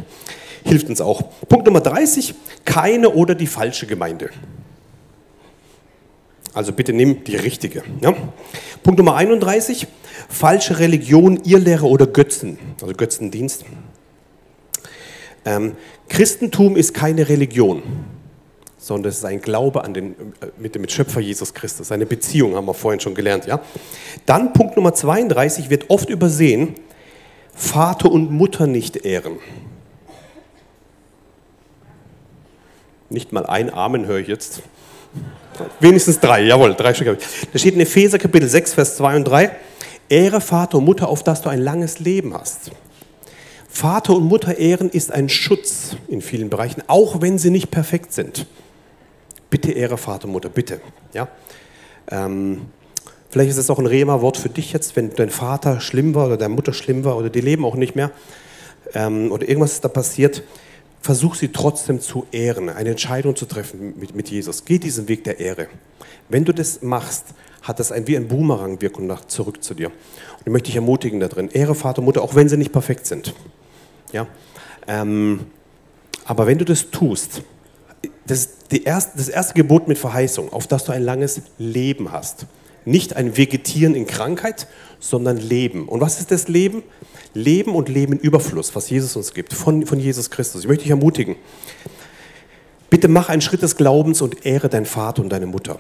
Hilft uns auch. Punkt Nummer 30, keine oder die falsche Gemeinde. Also bitte nimm die richtige. Ja? Punkt Nummer 31, falsche Religion, Irrlehre oder Götzen, also Götzendienst. Ähm, Christentum ist keine Religion sondern es ist ein Glaube an den, äh, mit dem Schöpfer Jesus Christus. Eine Beziehung haben wir vorhin schon gelernt. Ja? Dann Punkt Nummer 32 wird oft übersehen, Vater und Mutter nicht ehren. Nicht mal ein Amen höre ich jetzt. Wenigstens drei, jawohl, drei Stück habe ich. Da steht in Epheser Kapitel 6, Vers 2 und 3, Ehre Vater und Mutter, auf dass du ein langes Leben hast. Vater und Mutter ehren ist ein Schutz in vielen Bereichen, auch wenn sie nicht perfekt sind. Bitte Ehre Vater, Mutter, bitte. Ja? Ähm, vielleicht ist es auch ein Rema-Wort für dich jetzt, wenn dein Vater schlimm war oder deine Mutter schlimm war oder die leben auch nicht mehr ähm, oder irgendwas ist da passiert. Versuch sie trotzdem zu ehren, eine Entscheidung zu treffen mit, mit Jesus. Geh diesen Weg der Ehre. Wenn du das machst, hat das ein, wie ein Boomerang-Wirkung nach zurück zu dir. Und ich möchte dich ermutigen da drin. Ehre Vater, Mutter, auch wenn sie nicht perfekt sind. Ja? Ähm, aber wenn du das tust, das, erste, das erste Gebot mit Verheißung, auf das du ein langes Leben hast. Nicht ein Vegetieren in Krankheit, sondern Leben. Und was ist das Leben? Leben und Leben in Überfluss, was Jesus uns gibt, von, von Jesus Christus. Ich möchte dich ermutigen. Bitte mach einen Schritt des Glaubens und ehre deinen Vater und deine Mutter.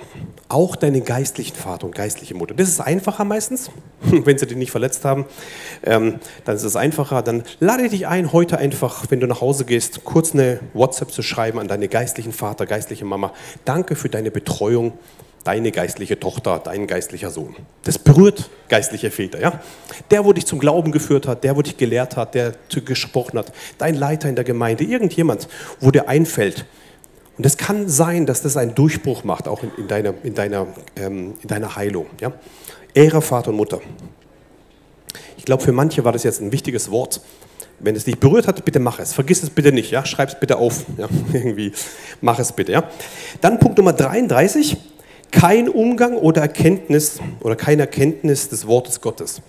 Auch deinen geistlichen Vater und geistliche Mutter. Das ist einfacher meistens, wenn sie dich nicht verletzt haben. Ähm, dann ist es einfacher. Dann lade dich ein, heute einfach, wenn du nach Hause gehst, kurz eine WhatsApp zu schreiben an deine geistlichen Vater, geistliche Mama. Danke für deine Betreuung deine geistliche Tochter, dein geistlicher Sohn. Das berührt geistliche Väter, ja? Der, wo dich zum Glauben geführt hat, der, wo dich gelehrt hat, der gesprochen hat, dein Leiter in der Gemeinde, irgendjemand, wo dir einfällt. Und es kann sein, dass das einen Durchbruch macht, auch in, in deiner, in, deiner, ähm, in deiner Heilung. Ja? Ehre Vater und Mutter. Ich glaube, für manche war das jetzt ein wichtiges Wort. Wenn es dich berührt hat, bitte mach es. Vergiss es bitte nicht, ja? schreib es bitte auf. Ja? Irgendwie, mach es bitte. Ja? Dann Punkt Nummer 33 kein Umgang oder Erkenntnis oder keine Erkenntnis des Wortes Gottes.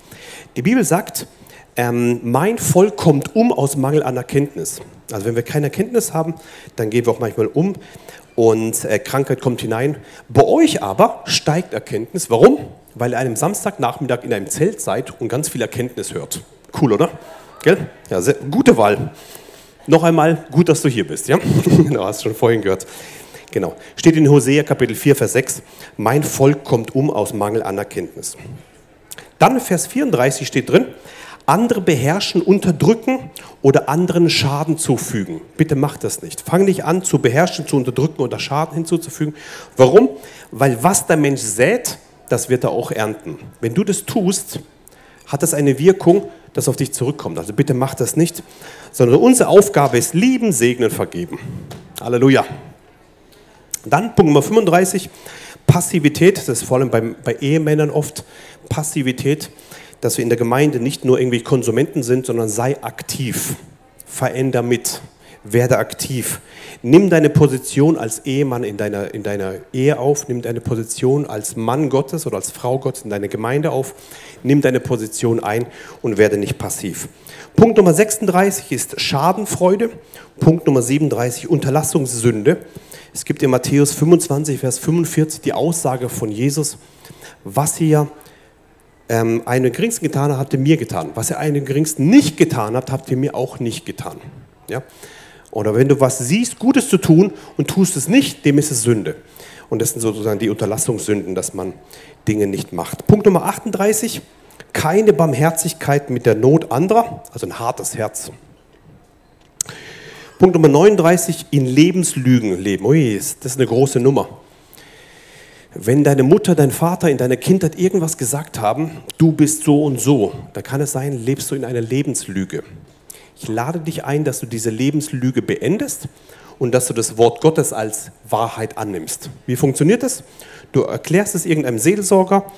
Die Bibel sagt, ähm, mein Volk kommt um aus Mangel an Erkenntnis. Also wenn wir keine Erkenntnis haben, dann gehen wir auch manchmal um und äh, Krankheit kommt hinein. Bei euch aber steigt Erkenntnis. Warum? Weil ihr einem Samstagnachmittag in einem Zelt seid und ganz viel Erkenntnis hört. Cool, oder? Gell? Ja, sehr, gute Wahl. Noch einmal, gut, dass du hier bist. Ja? genau, hast schon vorhin gehört. Genau. Steht in Hosea Kapitel 4, Vers 6, mein Volk kommt um aus Mangel an Erkenntnis. Dann Vers 34 steht drin, andere beherrschen, unterdrücken oder anderen Schaden zufügen. Bitte mach das nicht. Fang nicht an zu beherrschen, zu unterdrücken oder Schaden hinzuzufügen. Warum? Weil was der Mensch sät, das wird er auch ernten. Wenn du das tust, hat das eine Wirkung, das auf dich zurückkommt. Also bitte mach das nicht, sondern unsere Aufgabe ist lieben, segnen, vergeben. Halleluja. Dann Punkt Nummer 35, Passivität, das ist vor allem bei, bei Ehemännern oft Passivität, dass wir in der Gemeinde nicht nur irgendwie Konsumenten sind, sondern sei aktiv, veränder mit, werde aktiv. Nimm deine Position als Ehemann in deiner, in deiner Ehe auf, nimm deine Position als Mann Gottes oder als Frau Gottes in deiner Gemeinde auf, nimm deine Position ein und werde nicht passiv. Punkt Nummer 36 ist Schadenfreude. Punkt Nummer 37 Unterlassungssünde. Es gibt in Matthäus 25, Vers 45 die Aussage von Jesus, was ihr ähm, einen geringsten getan habt, ihr mir getan. Was ihr einen geringsten nicht getan habt, habt ihr mir auch nicht getan. Ja? Oder wenn du was siehst, Gutes zu tun und tust es nicht, dem ist es Sünde. Und das sind sozusagen die Unterlassungssünden, dass man Dinge nicht macht. Punkt Nummer 38, keine Barmherzigkeit mit der Not anderer, also ein hartes Herz. Punkt Nummer 39, in Lebenslügen leben. Ui, das ist eine große Nummer. Wenn deine Mutter, dein Vater in deiner Kindheit irgendwas gesagt haben, du bist so und so, da kann es sein, lebst du in einer Lebenslüge. Ich lade dich ein, dass du diese Lebenslüge beendest und dass du das Wort Gottes als Wahrheit annimmst. Wie funktioniert das? Du erklärst es irgendeinem Seelsorger,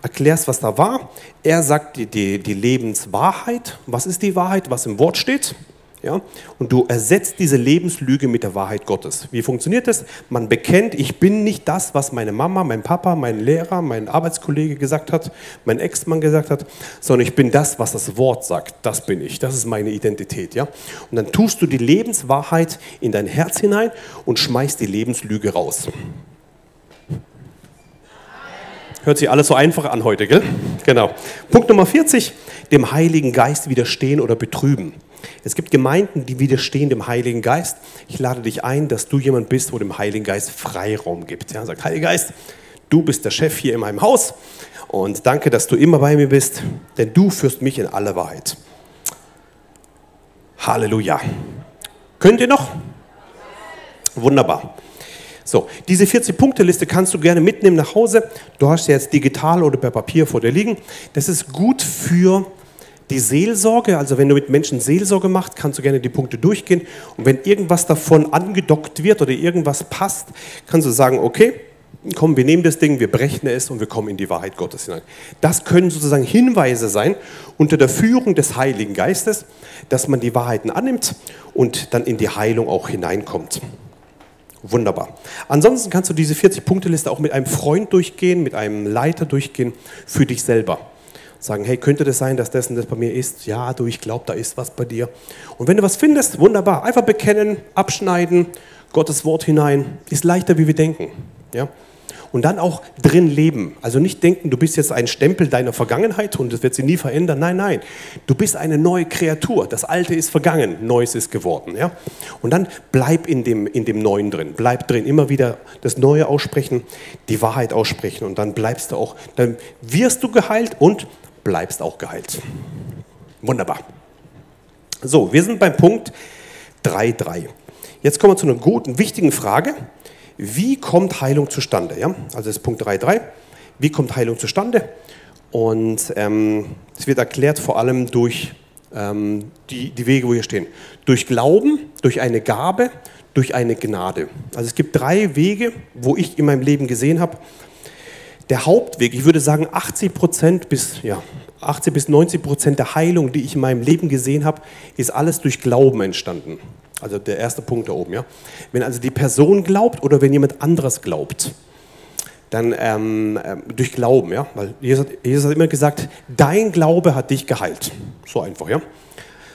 erklärst, was da war. Er sagt dir die, die Lebenswahrheit. Was ist die Wahrheit, was im Wort steht? Ja? Und du ersetzt diese Lebenslüge mit der Wahrheit Gottes. Wie funktioniert das? Man bekennt, ich bin nicht das, was meine Mama, mein Papa, mein Lehrer, mein Arbeitskollege gesagt hat, mein Ex-Mann gesagt hat, sondern ich bin das, was das Wort sagt. Das bin ich. Das ist meine Identität. Ja? Und dann tust du die Lebenswahrheit in dein Herz hinein und schmeißt die Lebenslüge raus. Hört sich alles so einfach an heute, gell? Genau. Punkt Nummer 40, dem Heiligen Geist widerstehen oder betrüben. Es gibt Gemeinden, die widerstehen dem Heiligen Geist. Ich lade dich ein, dass du jemand bist, wo dem Heiligen Geist Freiraum gibt. Ja, sagt, Heiliger Geist, du bist der Chef hier in meinem Haus und danke, dass du immer bei mir bist, denn du führst mich in alle Wahrheit. Halleluja. Könnt ihr noch? Wunderbar. So, diese 40-Punkte-Liste kannst du gerne mitnehmen nach Hause. Du hast sie jetzt digital oder per Papier vor dir liegen. Das ist gut für die Seelsorge, also wenn du mit Menschen Seelsorge machst, kannst du gerne die Punkte durchgehen. Und wenn irgendwas davon angedockt wird oder irgendwas passt, kannst du sagen, okay, komm, wir nehmen das Ding, wir brechen es und wir kommen in die Wahrheit Gottes hinein. Das können sozusagen Hinweise sein unter der Führung des Heiligen Geistes, dass man die Wahrheiten annimmt und dann in die Heilung auch hineinkommt. Wunderbar. Ansonsten kannst du diese 40-Punkte-Liste auch mit einem Freund durchgehen, mit einem Leiter durchgehen, für dich selber sagen, hey, könnte das sein, dass das und das bei mir ist? Ja, du, ich glaube, da ist was bei dir. Und wenn du was findest, wunderbar, einfach bekennen, abschneiden, Gottes Wort hinein, ist leichter, wie wir denken. Ja? Und dann auch drin leben. Also nicht denken, du bist jetzt ein Stempel deiner Vergangenheit und das wird sie nie verändern. Nein, nein. Du bist eine neue Kreatur. Das Alte ist vergangen, Neues ist geworden. Ja? Und dann bleib in dem, in dem Neuen drin. Bleib drin. Immer wieder das Neue aussprechen, die Wahrheit aussprechen und dann bleibst du auch, dann wirst du geheilt und bleibst auch geheilt. Wunderbar. So, wir sind beim Punkt 3.3. Jetzt kommen wir zu einer guten, wichtigen Frage. wie kommt Heilung zustande? Ja? Also das ist Punkt 3.3. Wie kommt Heilung zustande? Und ähm, es wird erklärt vor allem durch ähm, die, die Wege, wo wir stehen. Durch Glauben, durch eine Gabe, durch eine Gnade. Also es gibt drei Wege, wo ich in meinem Leben gesehen habe. Der Hauptweg, ich würde sagen 80 Prozent bis, ja, 80 bis 90 Prozent der Heilung, die ich in meinem Leben gesehen habe, ist alles durch Glauben entstanden. Also der erste Punkt da oben. Ja. Wenn also die Person glaubt oder wenn jemand anderes glaubt, dann ähm, ähm durch Glauben. Ja. Weil Jesus hat, Jesus hat immer gesagt, dein Glaube hat dich geheilt. So einfach. Ja.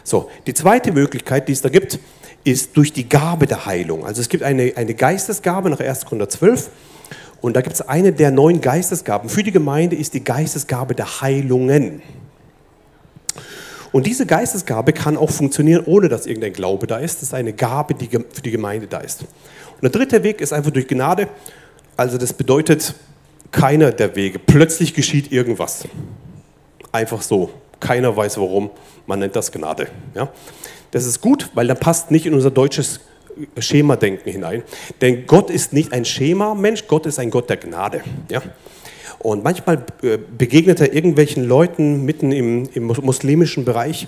So, die zweite Möglichkeit, die es da gibt, ist durch die Gabe der Heilung. Also es gibt eine, eine Geistesgabe nach 1. Korinther 12 und da gibt es eine der neun Geistesgaben. Für die Gemeinde ist die Geistesgabe der Heilungen. Und diese Geistesgabe kann auch funktionieren, ohne dass irgendein Glaube da ist. Das ist eine Gabe, die für die Gemeinde da ist. Und der dritte Weg ist einfach durch Gnade. Also das bedeutet keiner der Wege. Plötzlich geschieht irgendwas. Einfach so. Keiner weiß warum. Man nennt das Gnade. Ja? Das ist gut, weil dann passt nicht in unser deutsches Schema-Denken hinein. Denn Gott ist nicht ein Schema-Mensch, Gott ist ein Gott der Gnade. Ja? Und manchmal äh, begegnet er irgendwelchen Leuten mitten im, im muslimischen Bereich.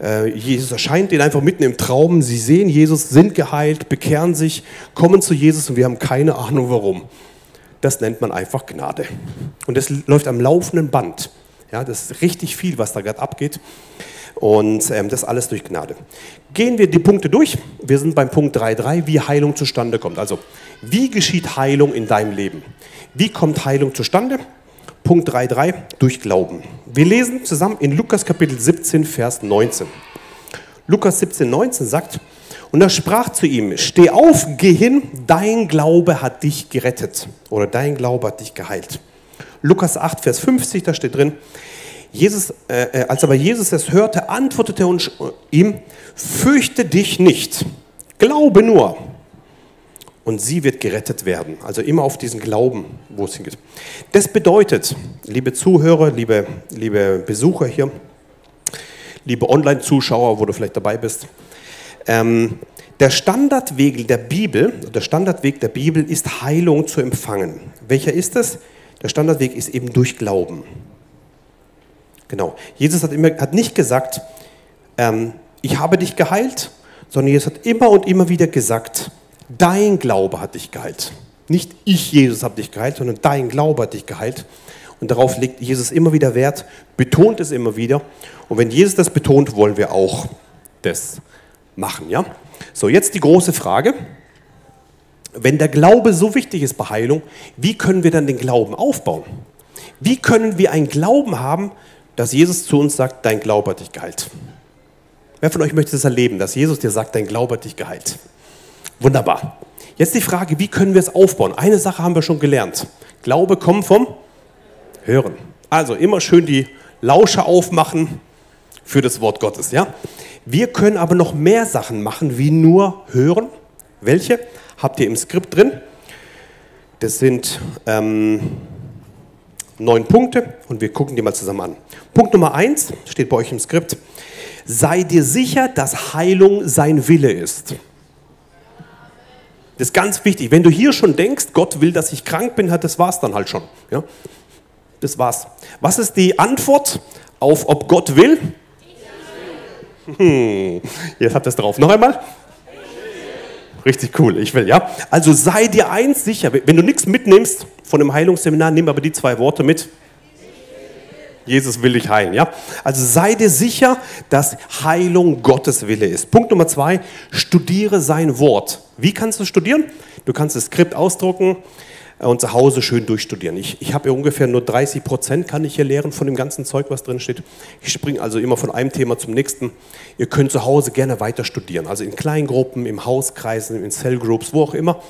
Äh, Jesus erscheint ihnen einfach mitten im Traum. Sie sehen Jesus, sind geheilt, bekehren sich, kommen zu Jesus und wir haben keine Ahnung warum. Das nennt man einfach Gnade. Und das läuft am laufenden Band. Ja, das ist richtig viel, was da gerade abgeht. Und ähm, das alles durch Gnade. Gehen wir die Punkte durch. Wir sind beim Punkt 3.3, wie Heilung zustande kommt. Also, wie geschieht Heilung in deinem Leben? Wie kommt Heilung zustande? Punkt 3.3, durch Glauben. Wir lesen zusammen in Lukas Kapitel 17, Vers 19. Lukas 17, 19 sagt, und er sprach zu ihm, steh auf, geh hin, dein Glaube hat dich gerettet oder dein Glaube hat dich geheilt. Lukas 8, Vers 50, da steht drin, Jesus, äh, äh, als aber Jesus es hörte, antwortete er ihm, fürchte dich nicht, glaube nur und sie wird gerettet werden. Also immer auf diesen Glauben, wo es hingeht. Das bedeutet, liebe Zuhörer, liebe, liebe Besucher hier, liebe Online-Zuschauer, wo du vielleicht dabei bist, ähm, der Standardweg der Bibel, der Standardweg der Bibel ist Heilung zu empfangen. Welcher ist es? Der Standardweg ist eben durch Glauben. Genau. Jesus hat, immer, hat nicht gesagt, ähm, ich habe dich geheilt, sondern Jesus hat immer und immer wieder gesagt, dein Glaube hat dich geheilt. Nicht ich, Jesus, habe dich geheilt, sondern dein Glaube hat dich geheilt. Und darauf legt Jesus immer wieder Wert, betont es immer wieder. Und wenn Jesus das betont, wollen wir auch das machen. Ja? So, jetzt die große Frage. Wenn der Glaube so wichtig ist bei Heilung, wie können wir dann den Glauben aufbauen? Wie können wir einen Glauben haben, dass Jesus zu uns sagt, dein Glaube hat dich geheilt. Wer von euch möchte das erleben, dass Jesus dir sagt, dein Glaube hat dich geheilt? Wunderbar. Jetzt die Frage, wie können wir es aufbauen? Eine Sache haben wir schon gelernt. Glaube kommt vom Hören. Also immer schön die Lausche aufmachen für das Wort Gottes. Ja? Wir können aber noch mehr Sachen machen, wie nur hören. Welche habt ihr im Skript drin? Das sind ähm, neun Punkte und wir gucken die mal zusammen an. Punkt Nummer eins steht bei euch im Skript. Sei dir sicher, dass Heilung sein Wille ist. Das ist ganz wichtig. Wenn du hier schon denkst, Gott will, dass ich krank bin, das war's dann halt schon. Ja? Das war's. Was ist die Antwort auf, ob Gott will? Hm. Jetzt habt ihr es drauf. Noch einmal. Richtig cool, ich will, ja. Also sei dir eins sicher, wenn du nichts mitnimmst von dem Heilungsseminar, nimm aber die zwei Worte mit. Jesus will dich heilen, ja. Also sei dir sicher, dass Heilung Gottes Wille ist. Punkt Nummer zwei, studiere sein Wort. Wie kannst du studieren? Du kannst das Skript ausdrucken, und zu Hause schön durchstudieren. Ich, ich habe ungefähr nur 30 Prozent kann ich hier lehren von dem ganzen Zeug, was drin steht. Ich springe also immer von einem Thema zum nächsten. Ihr könnt zu Hause gerne weiter studieren, also in Kleingruppen, im Hauskreisen, in Cellgroups, wo auch immer.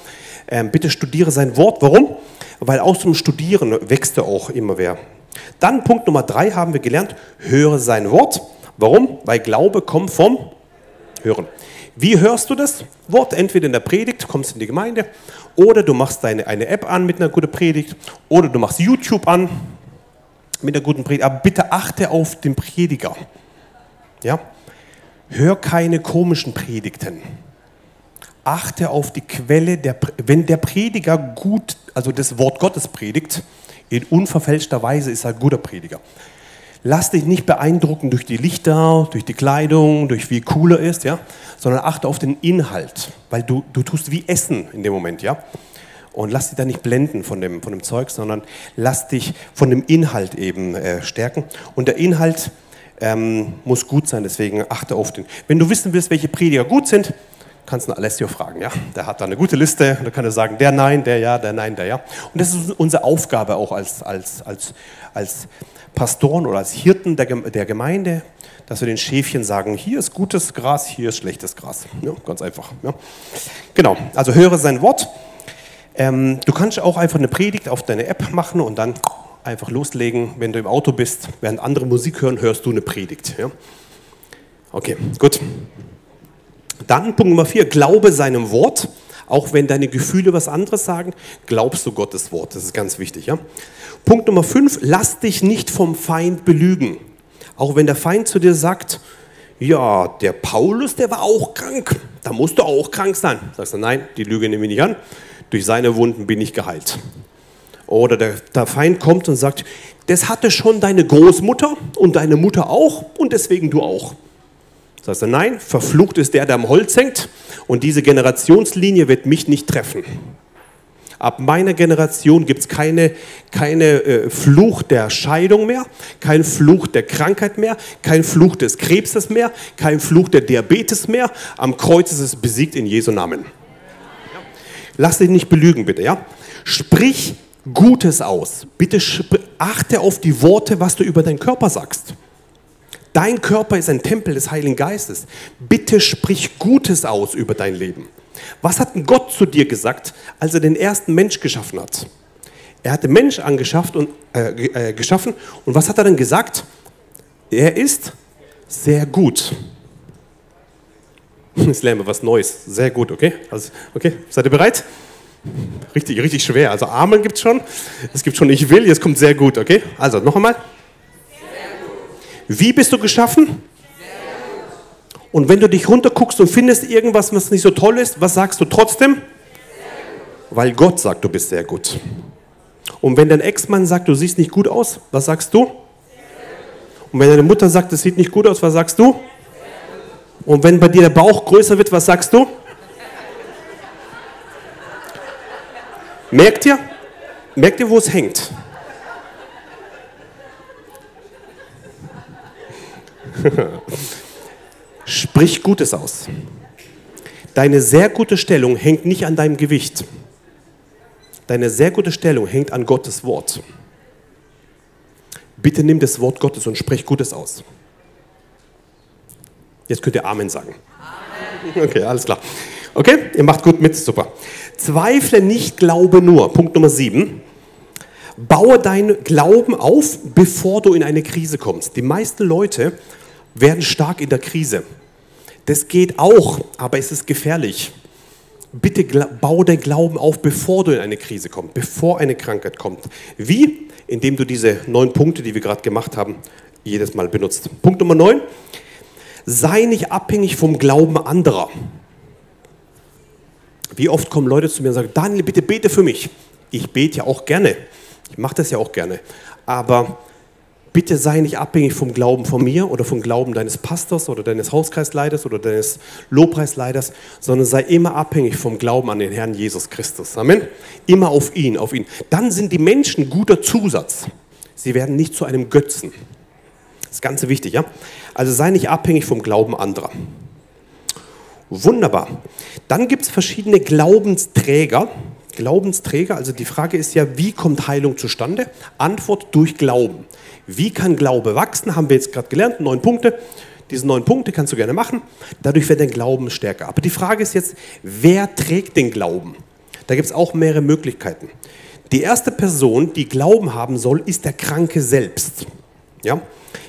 Ähm, bitte studiere sein Wort. Warum? Weil aus dem Studieren wächst er auch immer mehr. Dann Punkt Nummer drei haben wir gelernt, höre sein Wort. Warum? Weil Glaube kommt vom Hören. Wie hörst du das Wort? Entweder in der Predigt, kommst in die Gemeinde, oder du machst deine, eine App an mit einer guten Predigt, oder du machst YouTube an mit einer guten Predigt. Aber bitte achte auf den Prediger. Ja? Hör keine komischen Predigten. achte auf die Quelle, der, wenn der Prediger gut, also das Wort Gottes predigt, in unverfälschter Weise ist er ein guter Prediger. Lass dich nicht beeindrucken durch die Lichter, durch die Kleidung, durch wie cool er ist, ja, sondern achte auf den Inhalt, weil du, du tust wie Essen in dem Moment, ja. Und lass dich da nicht blenden von dem, von dem Zeug, sondern lass dich von dem Inhalt eben äh, stärken. Und der Inhalt ähm, muss gut sein, deswegen achte auf den. Wenn du wissen willst, welche Prediger gut sind, kannst du Alessio fragen, ja. Der hat da eine gute Liste, da kann er sagen, der nein, der ja, der nein, der ja. Und das ist unsere Aufgabe auch als, als, als, als Pastoren oder als Hirten der, Gemeinde, dass wir den Schäfchen sagen, hier ist gutes Gras, hier ist schlechtes Gras. Ja, ganz einfach. Ja. Genau, also höre sein Wort. Ähm, du kannst auch einfach eine Predigt auf deine App machen und dann einfach loslegen. Wenn du im Auto bist, während andere Musik hören, hörst du eine Predigt. Ja? Okay, gut. Dann Punkt Nummer vier, glaube seinem Wort. Auch wenn deine Gefühle was anderes sagen, glaubst du Gottes Wort. Das ist ganz wichtig. Ja? Punkt Nummer fünf, lass dich nicht vom Feind belügen. Auch wenn der Feind zu dir sagt, ja, der Paulus, der war auch krank, da musst du auch krank sein. Sagst du, nein, die Lüge nehme ich nicht an, durch seine Wunden bin ich geheilt. Oder der, der Feind kommt und sagt, das hatte schon deine Großmutter und deine Mutter auch und deswegen du auch. Sagst du, nein, verflucht ist der, der am Holz hängt und diese Generationslinie wird mich nicht treffen. Ab meiner Generation gibt es keine, keine äh, Fluch der Scheidung mehr, kein Fluch der Krankheit mehr, kein Fluch des Krebses mehr, kein Fluch der Diabetes mehr. Am Kreuz ist es besiegt in Jesu Namen. Lass dich nicht belügen, bitte, ja? Sprich Gutes aus. Bitte achte auf die Worte, was du über deinen Körper sagst. Dein Körper ist ein Tempel des Heiligen Geistes. Bitte sprich Gutes aus über dein Leben. Was hat Gott zu dir gesagt, als er den ersten Mensch geschaffen hat? Er hat den Mensch angeschafft und, äh, äh, geschaffen und was hat er dann gesagt? Er ist sehr gut. Jetzt lernen wir was Neues. Sehr gut, okay? Also, okay, seid ihr bereit? Richtig, richtig schwer. Also Amen gibt es schon. Es gibt schon Ich will, jetzt kommt sehr gut, okay? Also noch einmal. Wie bist du geschaffen? Und wenn du dich runterguckst und findest irgendwas, was nicht so toll ist, was sagst du trotzdem? Weil Gott sagt, du bist sehr gut. Und wenn dein Ex-Mann sagt, du siehst nicht gut aus, was sagst du? Und wenn deine Mutter sagt, es sieht nicht gut aus, was sagst du? Und wenn bei dir der Bauch größer wird, was sagst du? Merkt ihr? Merkt ihr, wo es hängt? Sprich Gutes aus. Deine sehr gute Stellung hängt nicht an deinem Gewicht. Deine sehr gute Stellung hängt an Gottes Wort. Bitte nimm das Wort Gottes und sprich Gutes aus. Jetzt könnt ihr Amen sagen. Amen. Okay, alles klar. Okay, ihr macht gut mit, super. Zweifle nicht, glaube nur. Punkt Nummer sieben. Baue deinen Glauben auf, bevor du in eine Krise kommst. Die meisten Leute werden stark in der Krise. Das geht auch, aber es ist gefährlich. Bitte baue dein Glauben auf, bevor du in eine Krise kommst, bevor eine Krankheit kommt. Wie? Indem du diese neun Punkte, die wir gerade gemacht haben, jedes Mal benutzt. Punkt Nummer neun. Sei nicht abhängig vom Glauben anderer. Wie oft kommen Leute zu mir und sagen, Daniel, bitte bete für mich. Ich bete ja auch gerne. Ich mache das ja auch gerne. Aber bitte sei nicht abhängig vom Glauben von mir oder vom Glauben deines Pastors oder deines Hauskreisleiters oder deines Lobpreisleiters, sondern sei immer abhängig vom Glauben an den Herrn Jesus Christus. Amen. Immer auf ihn, auf ihn. Dann sind die Menschen guter Zusatz. Sie werden nicht zu einem Götzen. Das ist ganz wichtig, ja? Also sei nicht abhängig vom Glauben anderer. Wunderbar. Dann gibt es verschiedene Glaubensträger. Glaubensträger, also die Frage ist ja, wie kommt Heilung zustande? Antwort durch Glauben. Wie kann Glaube wachsen? Haben wir jetzt gerade gelernt, neun Punkte. Diese neun Punkte kannst du gerne machen. Dadurch wird dein Glauben stärker. Aber die Frage ist jetzt, wer trägt den Glauben? Da gibt es auch mehrere Möglichkeiten. Die erste Person, die Glauben haben soll, ist der Kranke selbst. Ja?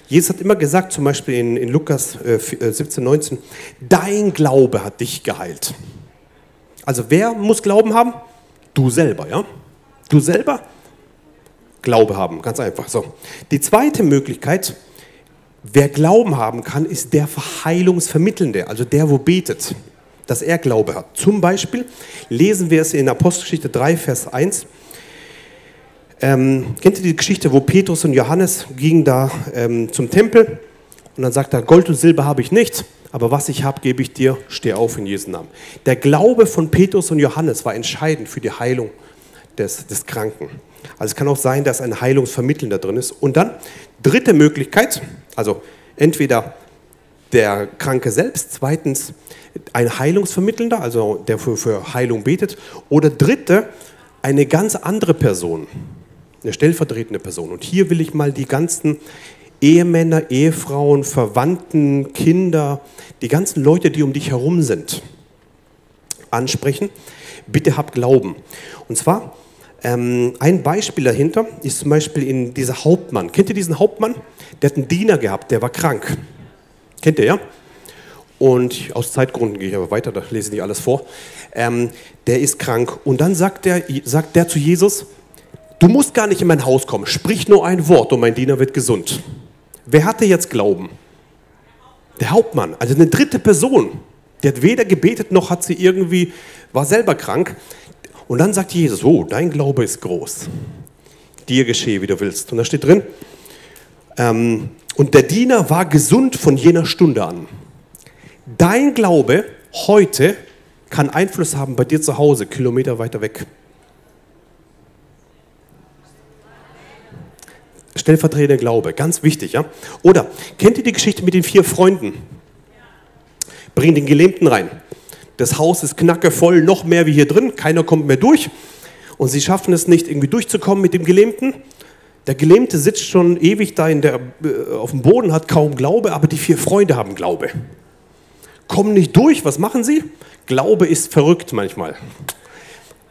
Jesus hat immer gesagt, zum Beispiel in, in Lukas äh, 17, 19, äh, dein Glaube hat dich geheilt. Also wer muss Glauben haben? Du selber, ja? Du selber Glaube haben, ganz einfach. So. Die zweite Möglichkeit, wer Glauben haben kann, ist der Verheilungsvermittelnde, also der, wo betet. dass er Glaube hat. Zum Beispiel lesen wir es in Apostelgeschichte 3, Vers 1. Ähm, kennt ihr die Geschichte, wo Petrus und Johannes gingen da ähm, zum Tempel und dann sagt er, Gold und Silber habe ich nicht, aber was ich habe, gebe ich dir, steh auf in Jesu Namen. Der Glaube von Petrus und Johannes war entscheidend für die Heilung des, des Kranken. Also es kann auch sein, dass ein Heilungsvermittelnder drin ist. Und dann dritte Möglichkeit, also entweder der Kranke selbst, zweitens ein Heilungsvermittelnder, also der für, für Heilung betet, oder dritte, eine ganz andere Person, eine stellvertretende Person. Und hier will ich mal die ganzen Ehemänner, Ehefrauen, Verwandten, Kinder, die ganzen Leute, die um dich herum sind, ansprechen. Bitte hab Glauben. Und zwar ähm, ein Beispiel dahinter ist zum Beispiel in dieser Hauptmann. Kennt ihr diesen Hauptmann? Der hat einen Diener gehabt, der war krank. Kennt ihr, ja? Und aus Zeitgründen gehe ich aber weiter, da lese ich nicht alles vor. Ähm, der ist krank. Und dann sagt der, sagt der zu Jesus, du musst gar nicht in mein Haus kommen, sprich nur ein Wort und mein Diener wird gesund. Wer hatte jetzt Glauben? Der Hauptmann, also eine dritte Person. Der hat weder gebetet noch hat sie irgendwie, war selber krank. Und dann sagt Jesus, oh, dein Glaube ist groß. Dir geschehe, wie du willst. Und da steht drin, ähm, und der Diener war gesund von jener Stunde an. Dein Glaube heute kann Einfluss haben bei dir zu Hause, Kilometer weiter weg. Stellvertretender Glaube, ganz wichtig, ja? Oder kennt ihr die Geschichte mit den vier Freunden? Bring den Gelähmten rein. Das Haus ist knackevoll, noch mehr wie hier drin, keiner kommt mehr durch. Und sie schaffen es nicht, irgendwie durchzukommen mit dem Gelähmten. Der Gelähmte sitzt schon ewig da der, äh, auf dem Boden, hat kaum Glaube, aber die vier Freunde haben Glaube. Kommen nicht durch, was machen sie? Glaube ist verrückt manchmal.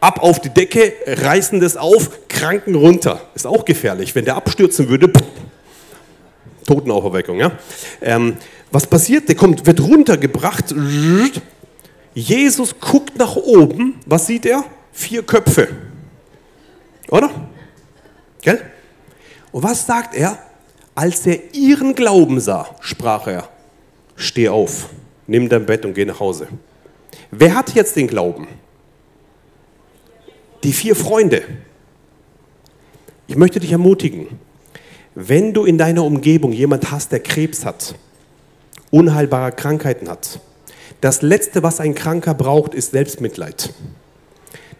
Ab auf die Decke, reißen das auf, Kranken runter. Ist auch gefährlich. Wenn der abstürzen würde, pff, Totenauferweckung. Ja? Ähm, was passiert? Der kommt, wird runtergebracht, Jesus guckt nach oben, was sieht er? Vier Köpfe. Oder? Gell? Und was sagt er? Als er ihren Glauben sah, sprach er, steh auf, nimm dein Bett und geh nach Hause. Wer hat jetzt den Glauben? Die vier Freunde. Ich möchte dich ermutigen, wenn du in deiner Umgebung jemand hast, der Krebs hat, unheilbare Krankheiten hat, das Letzte, was ein Kranker braucht, ist Selbstmitleid.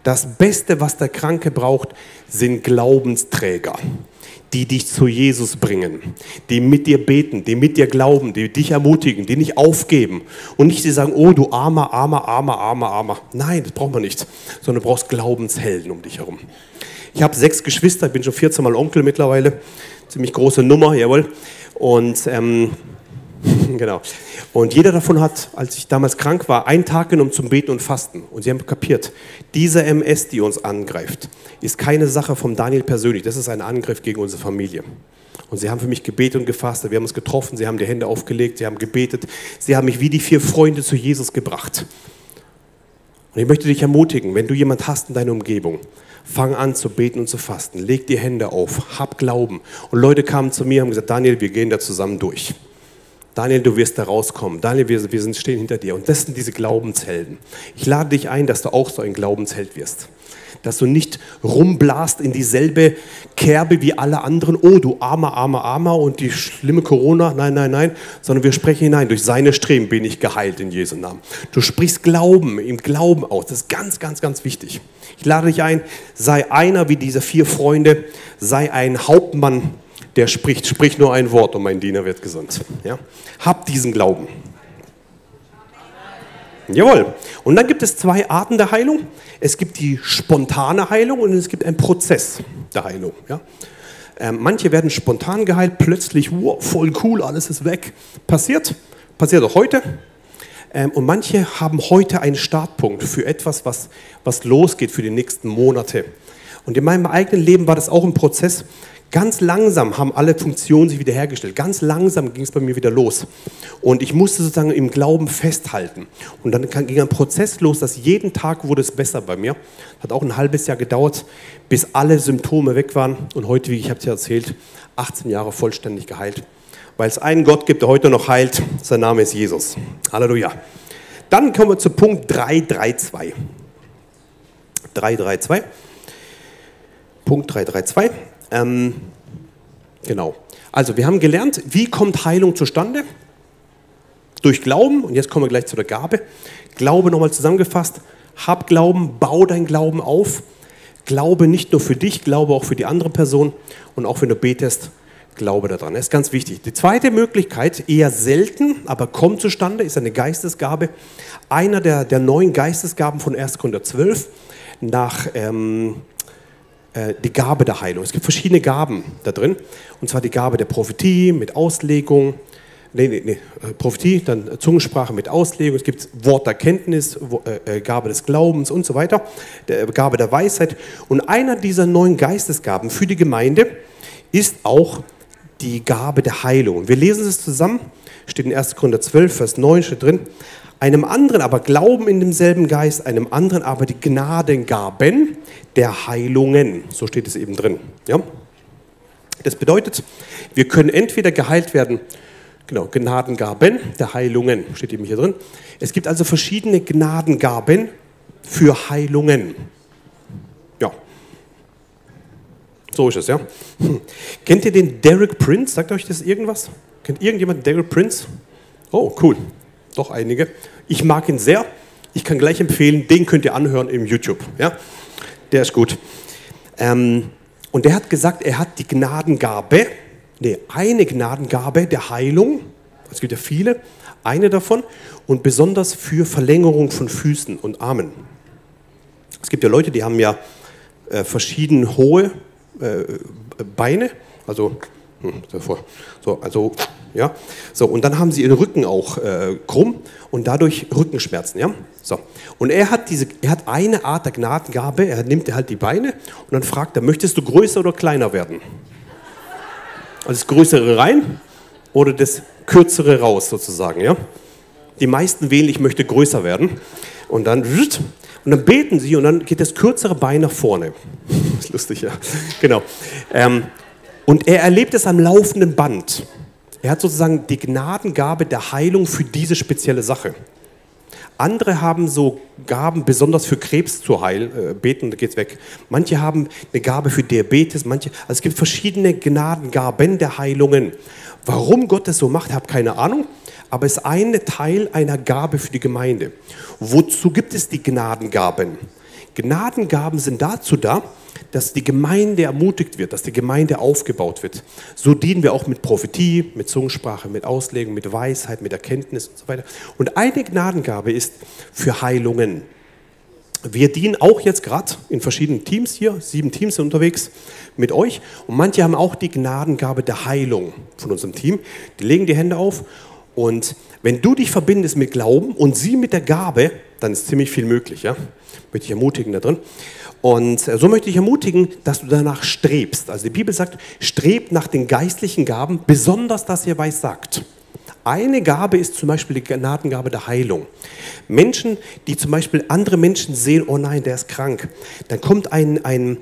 Das Beste, was der Kranke braucht, sind Glaubensträger, die dich zu Jesus bringen, die mit dir beten, die mit dir glauben, die dich ermutigen, die nicht aufgeben und nicht die sagen, oh du armer, armer, armer, armer, armer. Nein, das braucht man nicht, sondern du brauchst Glaubenshelden um dich herum. Ich habe sechs Geschwister, ich bin schon 14 Mal Onkel mittlerweile, ziemlich große Nummer, jawohl. Und ähm, genau. Und jeder davon hat, als ich damals krank war, einen Tag genommen zum Beten und Fasten. Und sie haben kapiert, diese MS, die uns angreift, ist keine Sache vom Daniel persönlich. Das ist ein Angriff gegen unsere Familie. Und sie haben für mich gebetet und gefastet. Wir haben uns getroffen, sie haben die Hände aufgelegt, sie haben gebetet. Sie haben mich wie die vier Freunde zu Jesus gebracht. Und ich möchte dich ermutigen, wenn du jemand hast in deiner Umgebung, fang an zu beten und zu fasten. Leg die Hände auf, hab Glauben. Und Leute kamen zu mir und haben gesagt, Daniel, wir gehen da zusammen durch. Daniel, du wirst da rauskommen. Daniel, wir, wir stehen hinter dir. Und das sind diese Glaubenshelden. Ich lade dich ein, dass du auch so ein Glaubensheld wirst. Dass du nicht rumblast in dieselbe Kerbe wie alle anderen. Oh, du armer, armer, armer und die schlimme Corona. Nein, nein, nein. Sondern wir sprechen hinein. Durch seine Streben bin ich geheilt in Jesu Namen. Du sprichst Glauben, im Glauben aus. Das ist ganz, ganz, ganz wichtig. Ich lade dich ein, sei einer wie diese vier Freunde. Sei ein Hauptmann der spricht, sprich nur ein Wort und mein Diener wird gesund. Ja? Hab diesen Glauben. Jawohl. Und dann gibt es zwei Arten der Heilung. Es gibt die spontane Heilung und es gibt einen Prozess der Heilung. Ja? Ähm, manche werden spontan geheilt, plötzlich, wow, voll cool, alles ist weg. Passiert, passiert auch heute. Ähm, und manche haben heute einen Startpunkt für etwas, was, was losgeht für die nächsten Monate. Und in meinem eigenen Leben war das auch ein Prozess. Ganz langsam haben alle Funktionen sich wiederhergestellt. Ganz langsam ging es bei mir wieder los. Und ich musste sozusagen im Glauben festhalten. Und dann ging ein Prozess los, dass jeden Tag wurde es besser bei mir. Hat auch ein halbes Jahr gedauert, bis alle Symptome weg waren. Und heute, wie ich es ja erzählt, 18 Jahre vollständig geheilt. Weil es einen Gott gibt, der heute noch heilt. Sein Name ist Jesus. Halleluja. Dann kommen wir zu Punkt 332. 332. Punkt 332. Ähm, genau. Also, wir haben gelernt, wie kommt Heilung zustande? Durch Glauben. Und jetzt kommen wir gleich zu der Gabe. Glaube nochmal zusammengefasst. Hab Glauben, bau dein Glauben auf. Glaube nicht nur für dich, glaube auch für die andere Person. Und auch wenn du betest, glaube daran. Das ist ganz wichtig. Die zweite Möglichkeit, eher selten, aber kommt zustande, ist eine Geistesgabe. Einer der, der neuen Geistesgaben von 1. Korinther 12 nach ähm, äh, die Gabe der Heilung. Es gibt verschiedene Gaben da drin. Und zwar die Gabe der Prophetie mit Auslegung. Nee, nee, nee, äh, Prophetie, dann Zungensprache mit Auslegung. Es gibt Worterkenntnis, äh, äh, Gabe des Glaubens und so weiter. Der, Gabe der Weisheit. Und einer dieser neuen Geistesgaben für die Gemeinde ist auch die Gabe der Heilung. Wir lesen es zusammen, steht in 1. Korinther 12, Vers 9 steht drin. Einem anderen aber Glauben in demselben Geist, einem anderen aber die Gnadengaben der Heilungen. So steht es eben drin. Ja? Das bedeutet, wir können entweder geheilt werden, genau, Gnadengaben der Heilungen, steht eben hier drin. Es gibt also verschiedene Gnadengaben für Heilungen. Ja. So ist es, ja. Hm. Kennt ihr den Derek Prince? Sagt euch das irgendwas? Kennt irgendjemand Derek Prince? Oh, cool doch einige. Ich mag ihn sehr. Ich kann gleich empfehlen, den könnt ihr anhören im YouTube. Ja? Der ist gut. Ähm, und der hat gesagt, er hat die Gnadengabe, nee, eine Gnadengabe der Heilung, es gibt ja viele, eine davon, und besonders für Verlängerung von Füßen und Armen. Es gibt ja Leute, die haben ja äh, verschieden hohe äh, Beine, also hm, so, also ja, so und dann haben sie ihren Rücken auch äh, krumm und dadurch Rückenschmerzen, ja. So und er hat diese, er hat eine Art der Gnadengabe. Er nimmt halt die Beine und dann fragt er, möchtest du größer oder kleiner werden? Also das Größere rein oder das Kürzere raus sozusagen, ja. Die meisten wählen, ich möchte größer werden und dann und dann beten sie und dann geht das kürzere Bein nach vorne. Das ist lustig, ja. Genau. Ähm, und er erlebt es am laufenden Band. Er hat sozusagen die Gnadengabe der Heilung für diese spezielle Sache. Andere haben so Gaben besonders für Krebs zu heilen, äh, beten, geht's weg. Manche haben eine Gabe für Diabetes, manche, also es gibt verschiedene Gnadengaben der Heilungen. Warum Gott das so macht, habe keine Ahnung, aber es ist ein Teil einer Gabe für die Gemeinde. Wozu gibt es die Gnadengaben? Gnadengaben sind dazu da, dass die Gemeinde ermutigt wird, dass die Gemeinde aufgebaut wird. So dienen wir auch mit Prophetie, mit Zungensprache, mit Auslegung, mit Weisheit, mit Erkenntnis und so weiter. Und eine Gnadengabe ist für Heilungen. Wir dienen auch jetzt gerade in verschiedenen Teams hier, sieben Teams sind unterwegs mit euch und manche haben auch die Gnadengabe der Heilung von unserem Team. Die legen die Hände auf und wenn du dich verbindest mit Glauben und sie mit der Gabe, dann ist ziemlich viel möglich. Ja? Möchte ich ermutigen da drin. Und äh, so möchte ich ermutigen, dass du danach strebst. Also die Bibel sagt, strebt nach den geistlichen Gaben, besonders das ihr weiß sagt. Eine Gabe ist zum Beispiel die Gnadengabe der Heilung. Menschen, die zum Beispiel andere Menschen sehen, oh nein, der ist krank, dann kommt ein, ein,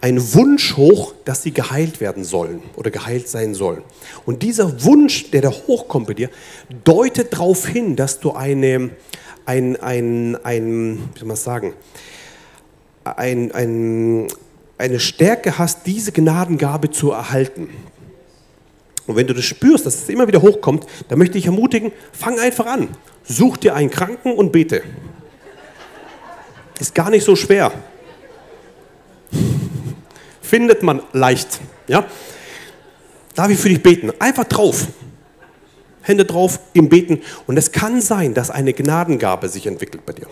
ein Wunsch hoch, dass sie geheilt werden sollen oder geheilt sein sollen. Und dieser Wunsch, der da hochkommt bei dir, deutet darauf hin, dass du eine, ein, ein, ein, wie soll man sagen, ein, ein, eine Stärke hast, diese Gnadengabe zu erhalten. Und wenn du das spürst, dass es immer wieder hochkommt, dann möchte ich ermutigen, fang einfach an. Such dir einen Kranken und bete. Ist gar nicht so schwer. Findet man leicht. Ja? Darf ich für dich beten? Einfach drauf. Hände drauf, im Beten. Und es kann sein, dass eine Gnadengabe sich entwickelt bei dir.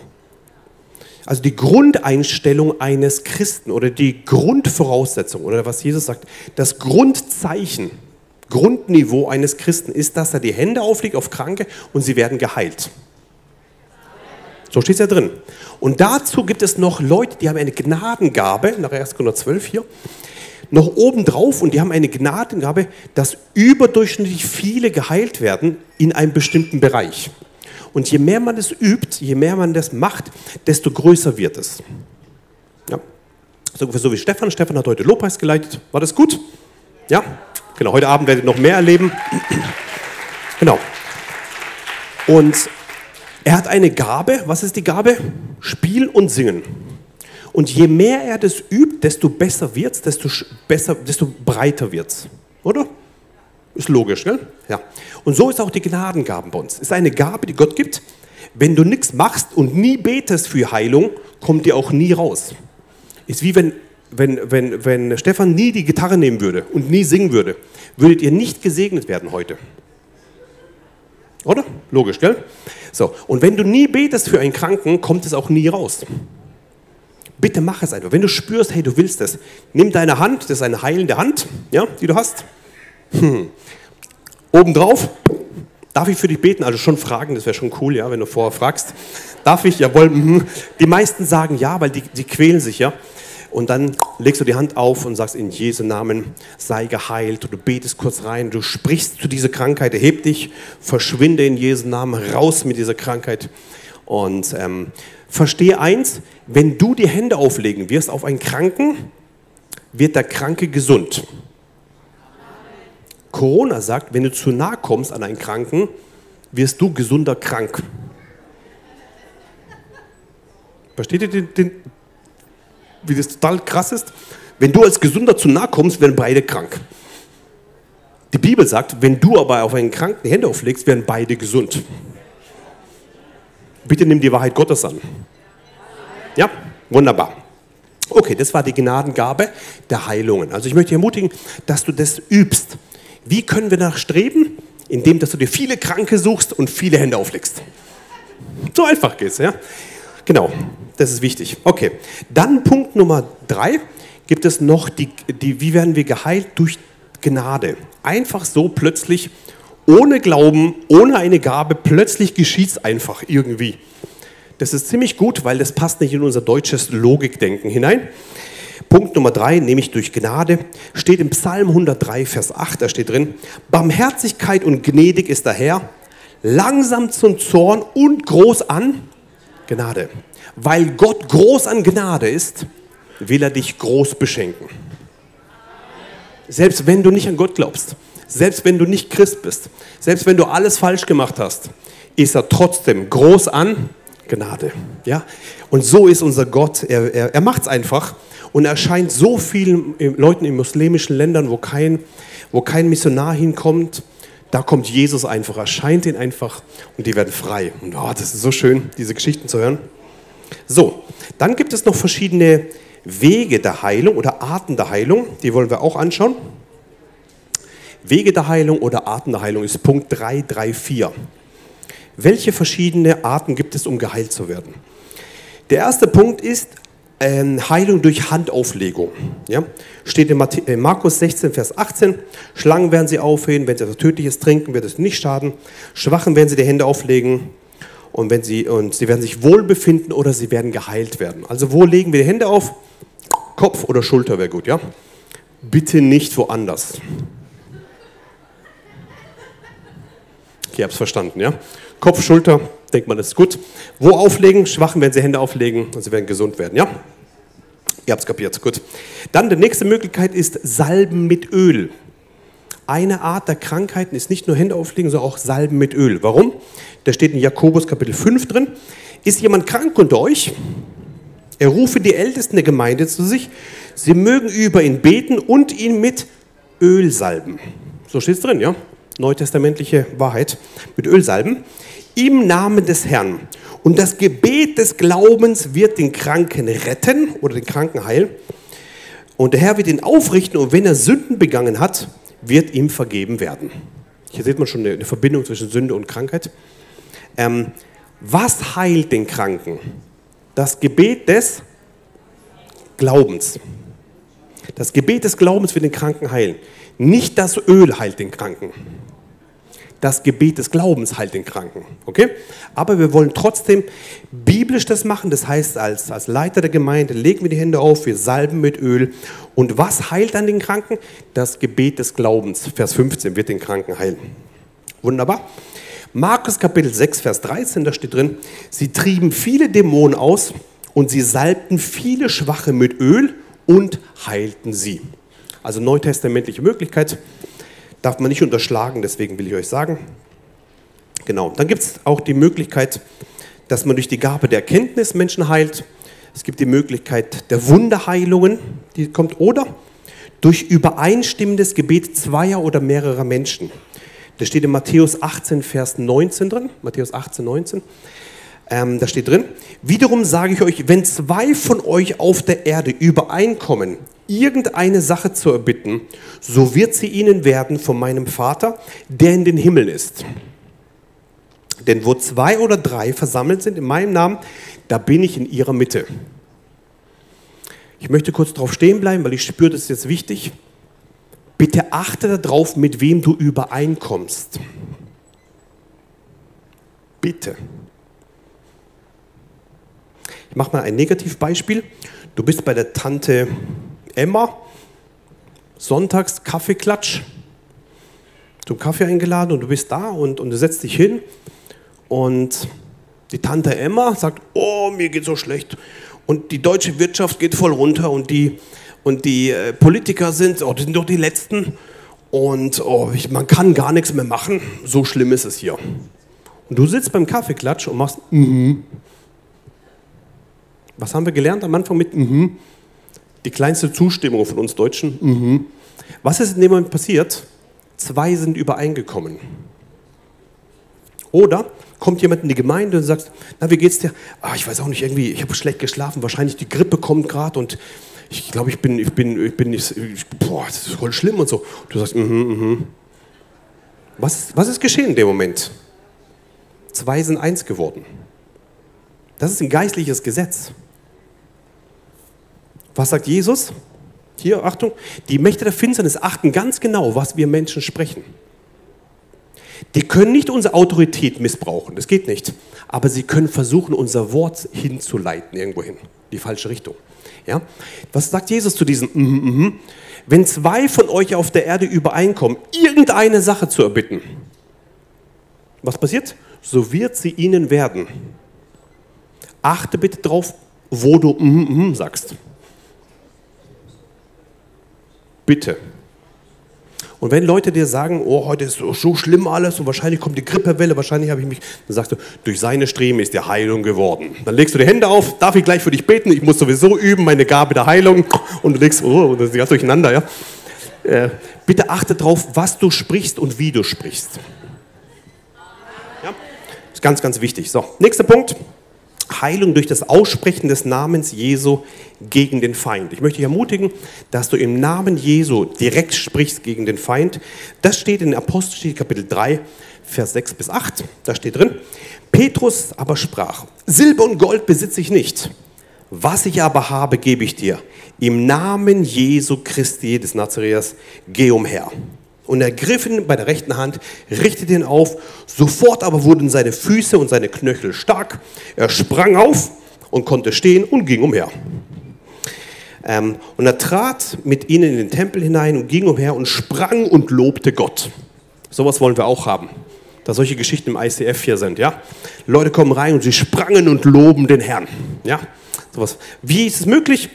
Also die Grundeinstellung eines Christen oder die Grundvoraussetzung oder was Jesus sagt, das Grundzeichen, Grundniveau eines Christen ist, dass er die Hände auflegt auf Kranke und sie werden geheilt. So steht es ja drin. Und dazu gibt es noch Leute, die haben eine Gnadengabe, nach 1. Korinther 12 hier, noch obendrauf und die haben eine Gnadengabe, dass überdurchschnittlich viele geheilt werden in einem bestimmten Bereich. Und je mehr man es übt, je mehr man das macht, desto größer wird es. Ja. So, so wie Stefan. Stefan hat heute Lobpreis geleitet. War das gut? Ja? Genau, heute Abend werdet ihr noch mehr erleben. genau. Und Er hat eine Gabe. Was ist die Gabe? Spiel und Singen. Und je mehr er das übt, desto besser wird es, desto, desto breiter wird es. Oder? Ist logisch, ne? Ja. Und so ist auch die Gnadengaben bei uns. Ist eine Gabe, die Gott gibt. Wenn du nichts machst und nie betest für Heilung, kommt die auch nie raus. Ist wie wenn, wenn, wenn, wenn Stefan nie die Gitarre nehmen würde und nie singen würde, würdet ihr nicht gesegnet werden heute. Oder? Logisch, gell? So, und wenn du nie betest für einen Kranken, kommt es auch nie raus. Bitte mach es einfach. Wenn du spürst, hey, du willst es, nimm deine Hand, das ist eine heilende Hand, ja, die du hast. Hm. Obendrauf, darf ich für dich beten? Also schon fragen, das wäre schon cool, ja, wenn du vorher fragst. Darf ich? Jawohl. Mhm. Die meisten sagen ja, weil die, die quälen sich, ja. Und dann legst du die Hand auf und sagst in Jesu Namen, sei geheilt. Du betest kurz rein, du sprichst zu dieser Krankheit, erheb dich, verschwinde in Jesu Namen, raus mit dieser Krankheit. Und ähm, verstehe eins, wenn du die Hände auflegen wirst auf einen Kranken, wird der Kranke gesund. Corona sagt, wenn du zu nah kommst an einen Kranken, wirst du gesunder krank. Versteht ihr den, den, wie das total krass ist? Wenn du als Gesunder zu nah kommst, werden beide krank. Die Bibel sagt, wenn du aber auf einen Kranken Hände auflegst, werden beide gesund. Bitte nimm die Wahrheit Gottes an. Ja, wunderbar. Okay, das war die Gnadengabe der Heilungen. Also ich möchte dich ermutigen, dass du das übst. Wie können wir danach streben? Indem, dass du dir viele Kranke suchst und viele Hände auflegst. So einfach geht's, ja? Genau, das ist wichtig. Okay, dann Punkt Nummer drei gibt es noch die, die wie werden wir geheilt? Durch Gnade. Einfach so plötzlich, ohne Glauben, ohne eine Gabe, plötzlich geschieht es einfach irgendwie. Das ist ziemlich gut, weil das passt nicht in unser deutsches Logikdenken hinein. Punkt Nummer drei, nämlich durch Gnade, steht im Psalm 103, Vers 8, da steht drin, Barmherzigkeit und gnädig ist der Herr, langsam zum Zorn und groß an Gnade. Weil Gott groß an Gnade ist, will er dich groß beschenken. Selbst wenn du nicht an Gott glaubst, selbst wenn du nicht Christ bist, selbst wenn du alles falsch gemacht hast, ist er trotzdem groß an Gnade. Ja? Und so ist unser Gott. Er, er, er macht es einfach und erscheint so vielen Leuten in muslimischen Ländern, wo kein, wo kein Missionar hinkommt. Da kommt Jesus einfach, erscheint ihn einfach und die werden frei. Und oh, das ist so schön, diese Geschichten zu hören. So, dann gibt es noch verschiedene Wege der Heilung oder Arten der Heilung. Die wollen wir auch anschauen. Wege der Heilung oder Arten der Heilung ist Punkt 334. Welche verschiedene Arten gibt es, um geheilt zu werden? Der erste Punkt ist ähm, Heilung durch Handauflegung. Ja? Steht in äh, Markus 16, Vers 18. Schlangen werden sie aufheben, wenn sie etwas Tödliches trinken, wird es nicht schaden. Schwachen werden sie die Hände auflegen und, wenn sie, und sie werden sich wohl befinden oder sie werden geheilt werden. Also wo legen wir die Hände auf? Kopf oder Schulter wäre gut, ja? Bitte nicht woanders. Ihr habt es verstanden, ja? Kopf, Schulter, denkt man, das ist gut. Wo auflegen? Schwachen werden sie Hände auflegen und sie werden gesund werden, ja? Ihr habt es kapiert, gut. Dann die nächste Möglichkeit ist Salben mit Öl. Eine Art der Krankheiten ist nicht nur Hände auflegen, sondern auch Salben mit Öl. Warum? Da steht in Jakobus Kapitel 5 drin. Ist jemand krank unter euch? Er rufe die Ältesten der Gemeinde zu sich. Sie mögen über ihn beten und ihn mit Öl salben. So steht es drin, ja? Neutestamentliche Wahrheit. Mit Öl salben. Im Namen des Herrn. Und das Gebet des Glaubens wird den Kranken retten oder den Kranken heilen. Und der Herr wird ihn aufrichten und wenn er Sünden begangen hat, wird ihm vergeben werden. Hier sieht man schon eine Verbindung zwischen Sünde und Krankheit. Ähm, was heilt den Kranken? Das Gebet des Glaubens. Das Gebet des Glaubens wird den Kranken heilen. Nicht das Öl heilt den Kranken das Gebet des Glaubens heilt den Kranken. Okay? Aber wir wollen trotzdem biblisch das machen. Das heißt, als, als Leiter der Gemeinde legen wir die Hände auf, wir salben mit Öl. Und was heilt dann den Kranken? Das Gebet des Glaubens. Vers 15 wird den Kranken heilen. Wunderbar. Markus Kapitel 6, Vers 13, da steht drin, sie trieben viele Dämonen aus und sie salbten viele Schwache mit Öl und heilten sie. Also neutestamentliche Möglichkeit darf man nicht unterschlagen, deswegen will ich euch sagen. Genau, dann gibt es auch die Möglichkeit, dass man durch die Gabe der Erkenntnis Menschen heilt. Es gibt die Möglichkeit der Wunderheilungen, die kommt, oder durch übereinstimmendes Gebet zweier oder mehrerer Menschen. Das steht in Matthäus 18, Vers 19 drin. Matthäus 18, 19. Ähm, da steht drin, wiederum sage ich euch, wenn zwei von euch auf der Erde übereinkommen, irgendeine Sache zu erbitten, so wird sie ihnen werden von meinem Vater, der in den Himmeln ist. Denn wo zwei oder drei versammelt sind in meinem Namen, da bin ich in ihrer Mitte. Ich möchte kurz darauf stehen bleiben, weil ich spüre, das ist jetzt wichtig. Bitte achte darauf, mit wem du übereinkommst. Bitte. Ich mache mal ein Negativbeispiel. Du bist bei der Tante Emma, sonntags Kaffeeklatsch, zum Kaffee eingeladen und du bist da und, und du setzt dich hin und die Tante Emma sagt, oh, mir geht so schlecht und die deutsche Wirtschaft geht voll runter und die, und die äh, Politiker sind, oh, die sind doch die Letzten und oh, ich, man kann gar nichts mehr machen, so schlimm ist es hier. Und du sitzt beim Kaffeeklatsch und machst, mhm. Was haben wir gelernt am Anfang mit mhm? Die kleinste Zustimmung von uns Deutschen. Mhm. Was ist in dem Moment passiert? Zwei sind übereingekommen. Oder kommt jemand in die Gemeinde und sagt, na, wie geht's dir? Ah, ich weiß auch nicht, irgendwie, ich habe schlecht geschlafen, wahrscheinlich die Grippe kommt gerade und ich glaube, ich bin, ich bin, ich bin nicht, ich, boah, das ist voll schlimm und so. Und du sagst, mhm, mhm. Was, was ist geschehen in dem Moment? Zwei sind eins geworden. Das ist ein geistliches Gesetz. Was sagt Jesus? Hier, Achtung, die Mächte der Finsternis achten ganz genau, was wir Menschen sprechen. Die können nicht unsere Autorität missbrauchen, das geht nicht. Aber sie können versuchen, unser Wort hinzuleiten, irgendwo hin, die falsche Richtung. Ja? Was sagt Jesus zu diesem? Mm -hmm. Wenn zwei von euch auf der Erde übereinkommen, irgendeine Sache zu erbitten, was passiert? So wird sie ihnen werden. Achte bitte drauf, wo du mm -hmm sagst. Bitte. Und wenn Leute dir sagen, oh, heute ist so, schlimm alles und wahrscheinlich kommt die Grippewelle, wahrscheinlich habe ich mich, dann sagst du, durch seine Streben ist der Heilung geworden. Dann legst du die Hände auf, darf ich gleich für dich beten? Ich muss sowieso üben, meine Gabe der Heilung. Und du legst, oh, das ist ganz durcheinander, ja. Äh, bitte achte darauf, was du sprichst und wie du sprichst. Ja, ist ganz, ganz wichtig. So, nächster Punkt. Heilung durch das Aussprechen des Namens Jesu gegen den Feind. Ich möchte dich ermutigen, dass du im Namen Jesu direkt sprichst gegen den Feind. Das steht in Apostelgeschichte Kapitel 3, Vers 6 bis 8. Da steht drin, Petrus aber sprach, Silber und Gold besitze ich nicht. Was ich aber habe, gebe ich dir. Im Namen Jesu Christi des Nazareas, geh umher und ergriff ihn bei der rechten Hand, richtete ihn auf. Sofort aber wurden seine Füße und seine Knöchel stark. Er sprang auf und konnte stehen und ging umher. Ähm, und er trat mit ihnen in den Tempel hinein und ging umher und sprang und lobte Gott. Sowas wollen wir auch haben, da solche Geschichten im ICF hier sind. Ja? Leute kommen rein und sie sprangen und loben den Herrn. Ja? Sowas. Wie ist es möglich?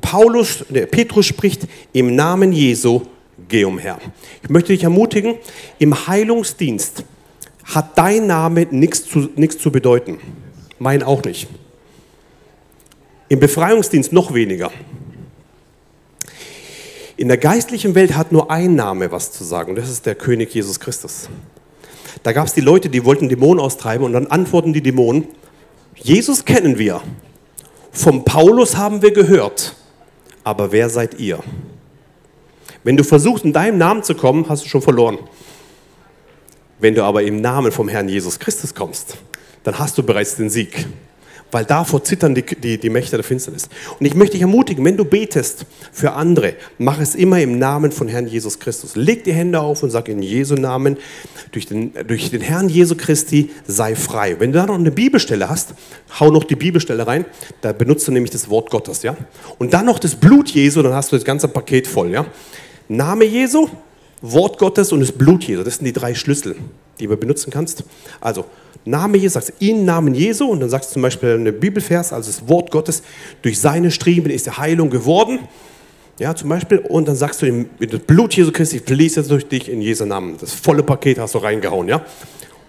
Paulus, der Petrus spricht im Namen Jesu geh umher. Ich möchte dich ermutigen, im Heilungsdienst hat dein Name nichts zu, zu bedeuten. Mein auch nicht. Im Befreiungsdienst noch weniger. In der geistlichen Welt hat nur ein Name was zu sagen, und das ist der König Jesus Christus. Da gab es die Leute, die wollten Dämonen austreiben, und dann antworten die Dämonen, Jesus kennen wir, vom Paulus haben wir gehört, aber wer seid ihr? Wenn du versuchst, in deinem Namen zu kommen, hast du schon verloren. Wenn du aber im Namen vom Herrn Jesus Christus kommst, dann hast du bereits den Sieg. Weil davor zittern die, die, die Mächte der Finsternis. Und ich möchte dich ermutigen, wenn du betest für andere, mach es immer im Namen von Herrn Jesus Christus. Leg die Hände auf und sag in Jesu Namen, durch den, durch den Herrn Jesu Christi sei frei. Wenn du da noch eine Bibelstelle hast, hau noch die Bibelstelle rein, da benutzt du nämlich das Wort Gottes. ja. Und dann noch das Blut Jesu, dann hast du das ganze Paket voll. ja. Name Jesu, Wort Gottes und das Blut Jesu. Das sind die drei Schlüssel, die du benutzen kannst. Also Name Jesu, sagst du in Namen Jesu und dann sagst du zum Beispiel eine Bibelvers, also das Wort Gottes, durch seine Striemen ist die Heilung geworden. Ja, zum Beispiel, und dann sagst du, das Blut Jesu Christi fließt jetzt durch dich in Jesu Namen. Das volle Paket hast du reingehauen, ja.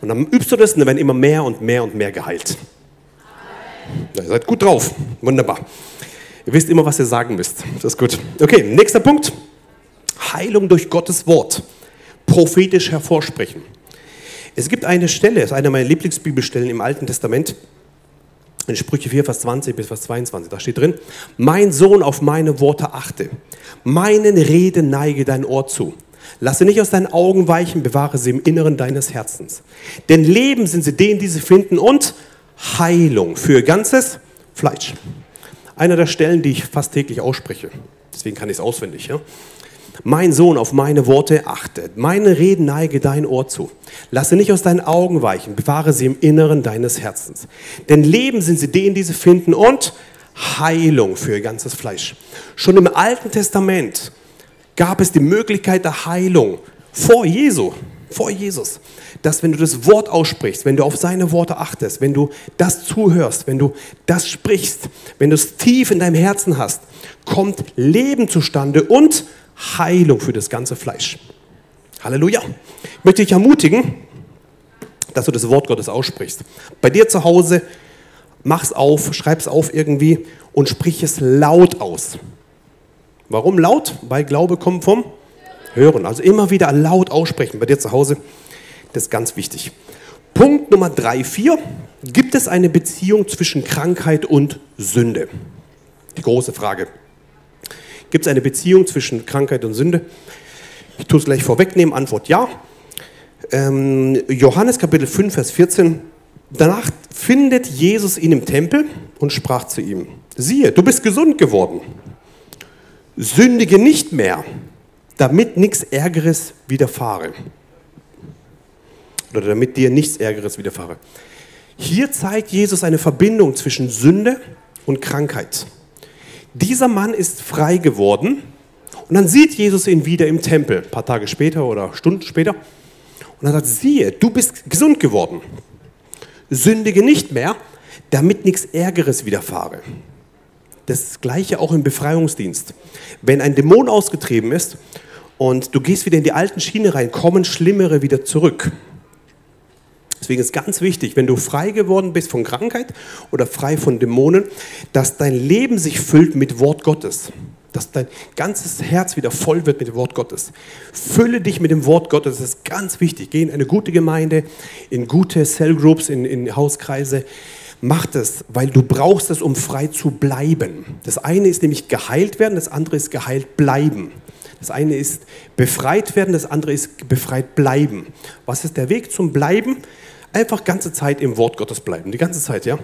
Und dann übst du das und dann werden immer mehr und mehr und mehr geheilt. Ja, ihr seid gut drauf. Wunderbar. Ihr wisst immer, was ihr sagen müsst. Das ist gut. Okay, nächster Punkt. Heilung durch Gottes Wort. Prophetisch hervorsprechen. Es gibt eine Stelle, ist eine meiner Lieblingsbibelstellen im Alten Testament, in Sprüche 4, Vers 20 bis Vers 22, da steht drin, mein Sohn auf meine Worte achte, meinen Reden neige dein Ohr zu. Lasse nicht aus deinen Augen weichen, bewahre sie im Inneren deines Herzens. Denn Leben sind sie denen, die sie finden und Heilung für ganzes Fleisch. Einer der Stellen, die ich fast täglich ausspreche. Deswegen kann ich es auswendig. Ja? Mein Sohn, auf meine Worte achte. Meine Reden neige dein Ohr zu. Lasse nicht aus deinen Augen weichen. Bewahre sie im Inneren deines Herzens. Denn Leben sind sie denen, die sie finden und Heilung für ihr ganzes Fleisch. Schon im Alten Testament gab es die Möglichkeit der Heilung vor Jesu, vor Jesus, dass wenn du das Wort aussprichst, wenn du auf seine Worte achtest, wenn du das zuhörst, wenn du das sprichst, wenn du es tief in deinem Herzen hast, kommt Leben zustande und Heilung für das ganze Fleisch. Halleluja. Ich möchte dich ermutigen, dass du das Wort Gottes aussprichst. Bei dir zu Hause, mach's auf, schreib's auf irgendwie und sprich es laut aus. Warum laut? Weil Glaube kommt vom Hören. Also immer wieder laut aussprechen bei dir zu Hause. Das ist ganz wichtig. Punkt Nummer drei, vier. Gibt es eine Beziehung zwischen Krankheit und Sünde? Die große Frage. Gibt es eine Beziehung zwischen Krankheit und Sünde? Ich tue es gleich vorwegnehmen. Antwort ja. Ähm, Johannes Kapitel 5, Vers 14. Danach findet Jesus ihn im Tempel und sprach zu ihm, siehe, du bist gesund geworden. Sündige nicht mehr, damit nichts Ärgeres widerfahre. Oder damit dir nichts Ärgeres widerfahre. Hier zeigt Jesus eine Verbindung zwischen Sünde und Krankheit. Dieser Mann ist frei geworden und dann sieht Jesus ihn wieder im Tempel, ein paar Tage später oder Stunden später. Und er sagt, siehe, du bist gesund geworden. Sündige nicht mehr, damit nichts Ärgeres widerfahre. Das gleiche auch im Befreiungsdienst. Wenn ein Dämon ausgetrieben ist und du gehst wieder in die alten Schiene rein, kommen Schlimmere wieder zurück. Deswegen ist ganz wichtig, wenn du frei geworden bist von Krankheit oder frei von Dämonen, dass dein Leben sich füllt mit Wort Gottes. Dass dein ganzes Herz wieder voll wird mit dem Wort Gottes. Fülle dich mit dem Wort Gottes, das ist ganz wichtig. Geh in eine gute Gemeinde, in gute Cellgroups, in, in Hauskreise. Mach das, weil du brauchst es, um frei zu bleiben. Das eine ist nämlich geheilt werden, das andere ist geheilt bleiben. Das eine ist befreit werden, das andere ist befreit bleiben. Was ist der Weg zum Bleiben? Einfach ganze Zeit im Wort Gottes bleiben, die ganze Zeit, ja.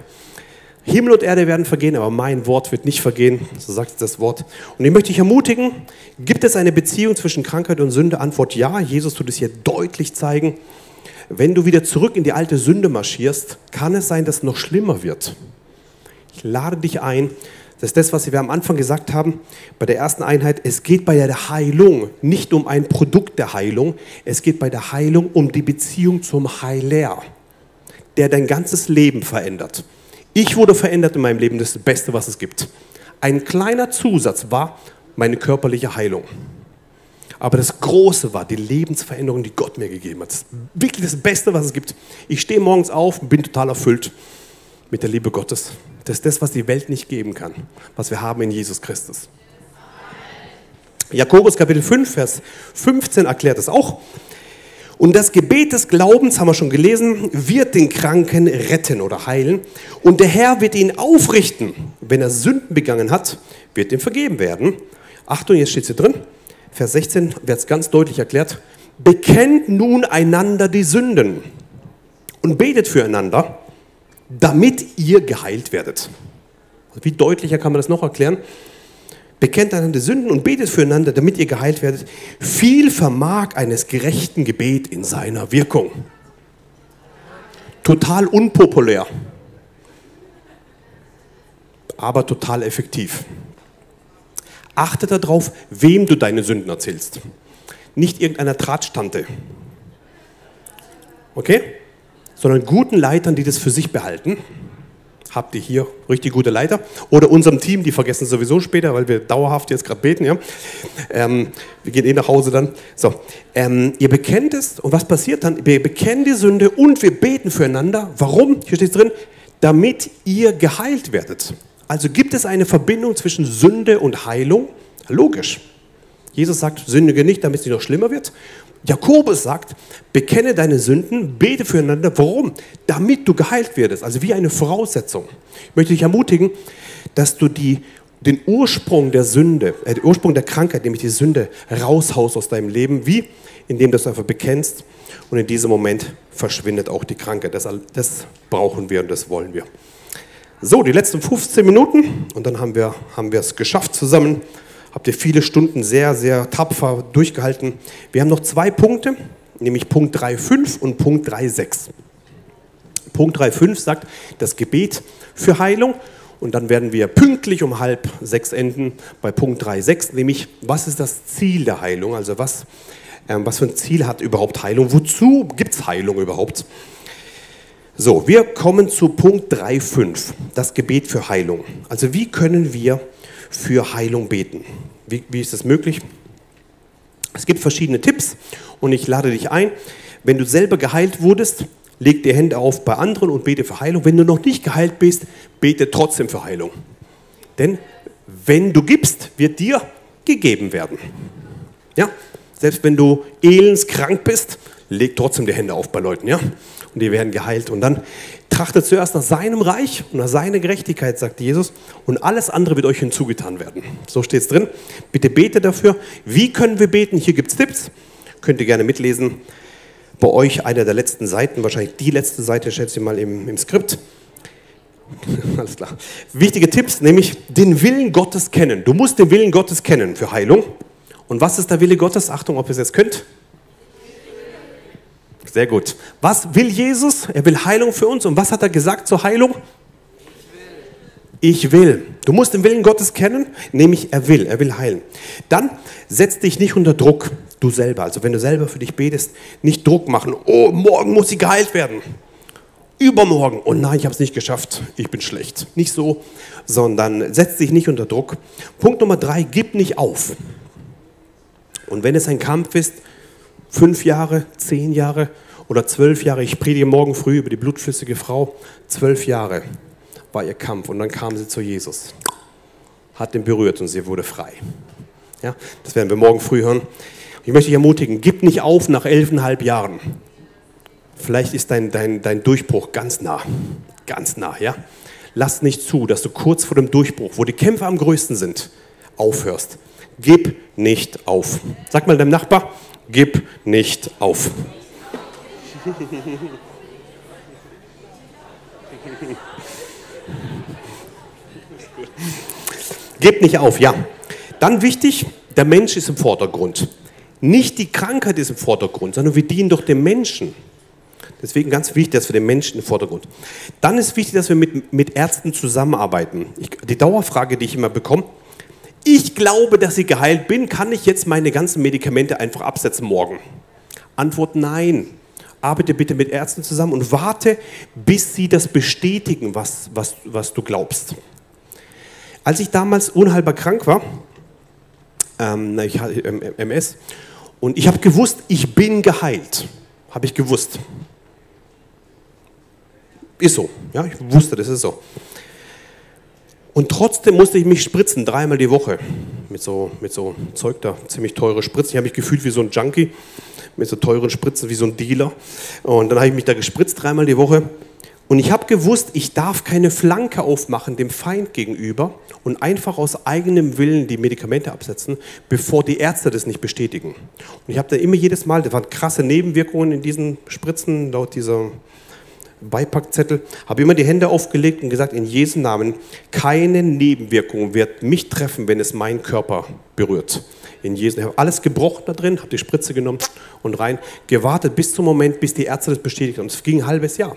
Himmel und Erde werden vergehen, aber mein Wort wird nicht vergehen, so sagt das Wort. Und ich möchte dich ermutigen, gibt es eine Beziehung zwischen Krankheit und Sünde? Antwort ja, Jesus tut es hier deutlich zeigen. Wenn du wieder zurück in die alte Sünde marschierst, kann es sein, dass es noch schlimmer wird. Ich lade dich ein, das ist das, was wir am Anfang gesagt haben bei der ersten Einheit. Es geht bei der Heilung nicht um ein Produkt der Heilung, es geht bei der Heilung um die Beziehung zum Heiler der dein ganzes Leben verändert. Ich wurde verändert in meinem Leben, das das Beste, was es gibt. Ein kleiner Zusatz war meine körperliche Heilung. Aber das Große war die Lebensveränderung, die Gott mir gegeben hat. Das ist wirklich das Beste, was es gibt. Ich stehe morgens auf und bin total erfüllt mit der Liebe Gottes. Das ist das, was die Welt nicht geben kann, was wir haben in Jesus Christus. Jakobus Kapitel 5, Vers 15 erklärt es auch. Und das Gebet des Glaubens, haben wir schon gelesen, wird den Kranken retten oder heilen. Und der Herr wird ihn aufrichten. Wenn er Sünden begangen hat, wird ihm vergeben werden. Achtung, jetzt steht hier drin. Vers 16 wird es ganz deutlich erklärt. Bekennt nun einander die Sünden und betet füreinander, damit ihr geheilt werdet. Wie deutlicher kann man das noch erklären? Bekennt einander Sünden und betet füreinander, damit ihr geheilt werdet. Viel vermag eines gerechten Gebet in seiner Wirkung. Total unpopulär, aber total effektiv. Achte darauf, wem du deine Sünden erzählst. Nicht irgendeiner Drahtstante. Okay? Sondern guten Leitern, die das für sich behalten habt ihr hier richtig gute Leiter. Oder unserem Team, die vergessen sowieso später, weil wir dauerhaft jetzt gerade beten. Ja? Ähm, wir gehen eh nach Hause dann. So, ähm, ihr bekennt es und was passiert dann? Wir bekennen die Sünde und wir beten füreinander. Warum? Hier steht es drin, damit ihr geheilt werdet. Also gibt es eine Verbindung zwischen Sünde und Heilung? Logisch. Jesus sagt, sündige nicht, damit es nicht noch schlimmer wird. Jakobus sagt, bekenne deine Sünden, bete füreinander. Warum? Damit du geheilt wirst. Also wie eine Voraussetzung. Ich möchte dich ermutigen, dass du die, den Ursprung der Sünde, äh, den Ursprung der Krankheit, nämlich die Sünde, raushaust aus deinem Leben. Wie? Indem du es einfach bekennst und in diesem Moment verschwindet auch die Krankheit. Das, das brauchen wir und das wollen wir. So, die letzten 15 Minuten und dann haben wir, haben wir es geschafft zusammen habt ihr viele Stunden sehr, sehr tapfer durchgehalten. Wir haben noch zwei Punkte, nämlich Punkt 3.5 und Punkt 3.6. Punkt 3.5 sagt das Gebet für Heilung und dann werden wir pünktlich um halb sechs enden bei Punkt 3.6, nämlich was ist das Ziel der Heilung? Also was, ähm, was für ein Ziel hat überhaupt Heilung? Wozu gibt es Heilung überhaupt? So, wir kommen zu Punkt 3.5, das Gebet für Heilung. Also wie können wir für Heilung beten. Wie, wie ist das möglich? Es gibt verschiedene Tipps und ich lade dich ein, wenn du selber geheilt wurdest, leg die Hände auf bei anderen und bete für Heilung. Wenn du noch nicht geheilt bist, bete trotzdem für Heilung. Denn wenn du gibst, wird dir gegeben werden. Ja? Selbst wenn du elendskrank bist, leg trotzdem die Hände auf bei Leuten, ja? Und die werden geheilt. Und dann trachtet zuerst nach seinem Reich und nach seiner Gerechtigkeit, sagt Jesus, und alles andere wird euch hinzugetan werden. So steht es drin. Bitte bete dafür. Wie können wir beten? Hier gibt es Tipps. Könnt ihr gerne mitlesen. Bei euch einer der letzten Seiten, wahrscheinlich die letzte Seite, schätze ich mal im, im Skript. Alles klar. Wichtige Tipps, nämlich den Willen Gottes kennen. Du musst den Willen Gottes kennen für Heilung. Und was ist der Wille Gottes? Achtung, ob ihr es jetzt könnt. Sehr gut. Was will Jesus? Er will Heilung für uns. Und was hat er gesagt zur Heilung? Ich will. Du musst den Willen Gottes kennen, nämlich er will, er will heilen. Dann setz dich nicht unter Druck, du selber. Also wenn du selber für dich betest, nicht Druck machen. Oh, morgen muss sie geheilt werden. Übermorgen. Oh nein, ich habe es nicht geschafft. Ich bin schlecht. Nicht so, sondern setz dich nicht unter Druck. Punkt Nummer drei, gib nicht auf. Und wenn es ein Kampf ist, fünf Jahre, zehn Jahre oder zwölf Jahre. Ich predige morgen früh über die blutflüssige Frau. Zwölf Jahre war ihr Kampf und dann kam sie zu Jesus, hat ihn berührt und sie wurde frei. Ja, das werden wir morgen früh hören. Ich möchte dich ermutigen, gib nicht auf nach elfeinhalb Jahren. Vielleicht ist dein, dein, dein Durchbruch ganz nah, ganz nah, ja. Lass nicht zu, dass du kurz vor dem Durchbruch, wo die Kämpfe am größten sind, aufhörst. Gib nicht auf. Sag mal deinem Nachbar, gib nicht auf. Gebt nicht auf, ja. Dann wichtig, der Mensch ist im Vordergrund. Nicht die Krankheit ist im Vordergrund, sondern wir dienen doch dem Menschen. Deswegen ganz wichtig, dass wir den Menschen im Vordergrund. Dann ist wichtig, dass wir mit, mit Ärzten zusammenarbeiten. Ich, die Dauerfrage, die ich immer bekomme, ich glaube, dass ich geheilt bin, kann ich jetzt meine ganzen Medikamente einfach absetzen morgen? Antwort nein. Arbeite bitte mit Ärzten zusammen und warte, bis sie das bestätigen, was, was, was du glaubst. Als ich damals unheilbar krank war, ähm, ich hatte MS, und ich habe gewusst, ich bin geheilt. Habe ich gewusst. Ist so. Ja, ich wusste, das ist so. Und trotzdem musste ich mich spritzen, dreimal die Woche. Mit so, mit so Zeug da, ziemlich teure Spritzen. Ich habe mich gefühlt wie so ein Junkie, mit so teuren Spritzen wie so ein Dealer. Und dann habe ich mich da gespritzt, dreimal die Woche. Und ich habe gewusst, ich darf keine Flanke aufmachen dem Feind gegenüber und einfach aus eigenem Willen die Medikamente absetzen, bevor die Ärzte das nicht bestätigen. Und ich habe da immer jedes Mal, da waren krasse Nebenwirkungen in diesen Spritzen, laut dieser Beipackzettel, habe immer die Hände aufgelegt und gesagt, in Jesu Namen, keine Nebenwirkung wird mich treffen, wenn es meinen Körper berührt. In Jesu, ich habe alles gebrochen da drin, habe die Spritze genommen und rein, gewartet bis zum Moment, bis die Ärzte das bestätigt haben. Es ging ein halbes Jahr.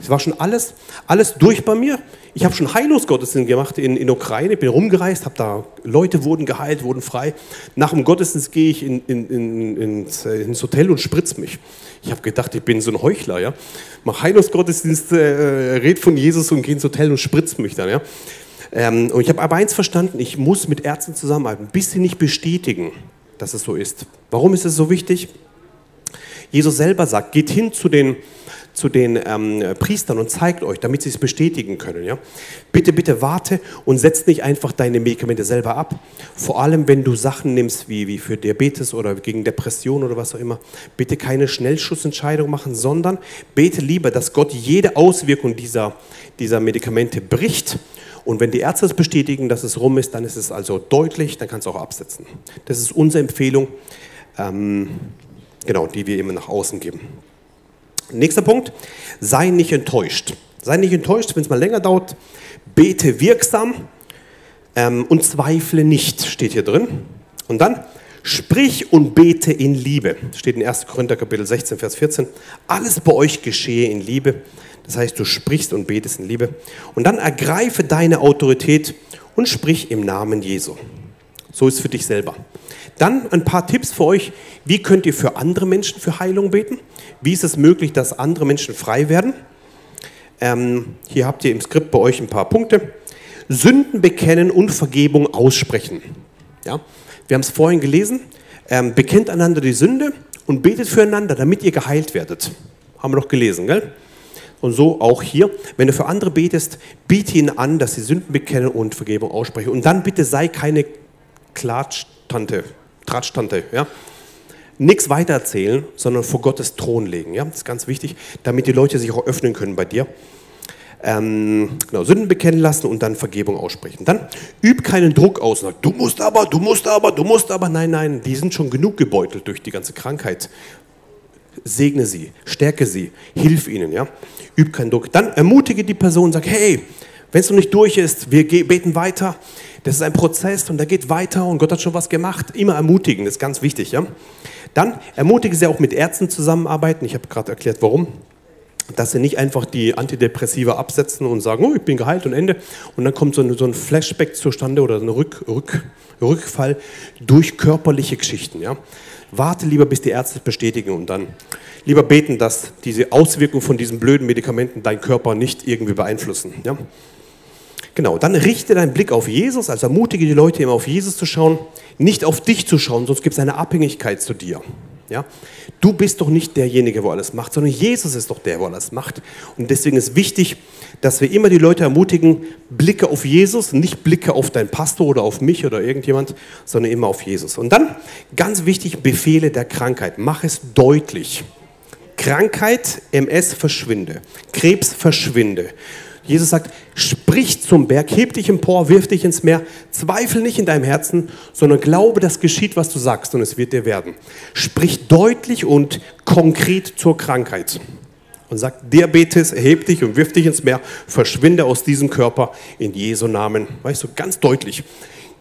Es war schon alles, alles durch bei mir. Ich habe schon Heilungsgottesdienst gemacht in, in Ukraine, bin rumgereist, habe da Leute wurden geheilt, wurden frei. Nach dem Gottesdienst gehe ich in, in, in, ins, äh, ins, Hotel und spritze mich. Ich habe gedacht, ich bin so ein Heuchler, ja. Mach Heilungsgottesdienst, äh, red von Jesus und gehe ins Hotel und spritze mich dann, ja. Ähm, und ich habe aber eins verstanden: Ich muss mit Ärzten zusammenarbeiten, bis sie nicht bestätigen, dass es so ist. Warum ist es so wichtig? Jesus selber sagt: Geht hin zu den zu den ähm, Priestern und zeigt euch, damit sie es bestätigen können. Ja? Bitte, bitte warte und setz nicht einfach deine Medikamente selber ab. Vor allem, wenn du Sachen nimmst wie, wie für Diabetes oder gegen Depression oder was auch immer. Bitte keine Schnellschussentscheidung machen, sondern bete lieber, dass Gott jede Auswirkung dieser, dieser Medikamente bricht und wenn die Ärzte es bestätigen, dass es rum ist, dann ist es also deutlich, dann kannst du auch absetzen. Das ist unsere Empfehlung, ähm, genau, die wir immer nach außen geben. Nächster Punkt, sei nicht enttäuscht. Sei nicht enttäuscht, wenn es mal länger dauert. Bete wirksam ähm, und zweifle nicht, steht hier drin. Und dann, sprich und bete in Liebe. Steht in 1. Korinther Kapitel 16, Vers 14. Alles bei euch geschehe in Liebe. Das heißt, du sprichst und betest in Liebe. Und dann ergreife deine Autorität und sprich im Namen Jesu. So ist es für dich selber. Dann ein paar Tipps für euch. Wie könnt ihr für andere Menschen für Heilung beten? Wie ist es möglich, dass andere Menschen frei werden? Ähm, hier habt ihr im Skript bei euch ein paar Punkte. Sünden bekennen und Vergebung aussprechen. Ja? Wir haben es vorhin gelesen. Ähm, bekennt einander die Sünde und betet füreinander, damit ihr geheilt werdet. Haben wir doch gelesen, gell? Und so auch hier, wenn du für andere betest, biete ihnen an, dass sie Sünden bekennen und Vergebung aussprechen. Und dann bitte sei keine Klatschtante, Tratschtante, ja. Nichts weitererzählen, sondern vor Gottes Thron legen, ja. Das ist ganz wichtig, damit die Leute sich auch öffnen können bei dir. Ähm, genau, Sünden bekennen lassen und dann Vergebung aussprechen. Dann üb keinen Druck aus. Sag, du musst aber, du musst aber, du musst aber. Nein, nein, die sind schon genug gebeutelt durch die ganze Krankheit segne sie, stärke sie, hilf ihnen, ja. Üb keinen Druck. Dann ermutige die Person, sag, hey, wenn es noch nicht durch ist, wir beten weiter. Das ist ein Prozess und der geht weiter und Gott hat schon was gemacht. Immer ermutigen, das ist ganz wichtig, ja. Dann ermutige sie auch mit Ärzten zusammenarbeiten. Ich habe gerade erklärt, warum. Dass sie nicht einfach die Antidepressiva absetzen und sagen, oh, ich bin geheilt und Ende. Und dann kommt so ein, so ein Flashback zustande oder ein Rück, Rück, Rückfall durch körperliche Geschichten. Ja? Warte lieber, bis die Ärzte es bestätigen und dann lieber beten, dass diese Auswirkungen von diesen blöden Medikamenten deinen Körper nicht irgendwie beeinflussen. Ja? Genau, dann richte deinen Blick auf Jesus, also ermutige die Leute immer auf Jesus zu schauen, nicht auf dich zu schauen, sonst gibt es eine Abhängigkeit zu dir. Ja? Du bist doch nicht derjenige, wo alles macht, sondern Jesus ist doch der, wo alles macht. Und deswegen ist wichtig, dass wir immer die Leute ermutigen, Blicke auf Jesus, nicht Blicke auf deinen Pastor oder auf mich oder irgendjemand, sondern immer auf Jesus. Und dann, ganz wichtig, Befehle der Krankheit. Mach es deutlich. Krankheit, MS verschwinde. Krebs verschwinde. Jesus sagt, sprich zum Berg, heb dich empor, wirf dich ins Meer, zweifel nicht in deinem Herzen, sondern glaube, das geschieht, was du sagst und es wird dir werden. Sprich deutlich und konkret zur Krankheit und sagt, Diabetes, erheb dich und wirf dich ins Meer, verschwinde aus diesem Körper in Jesu Namen. Weißt du, ganz deutlich.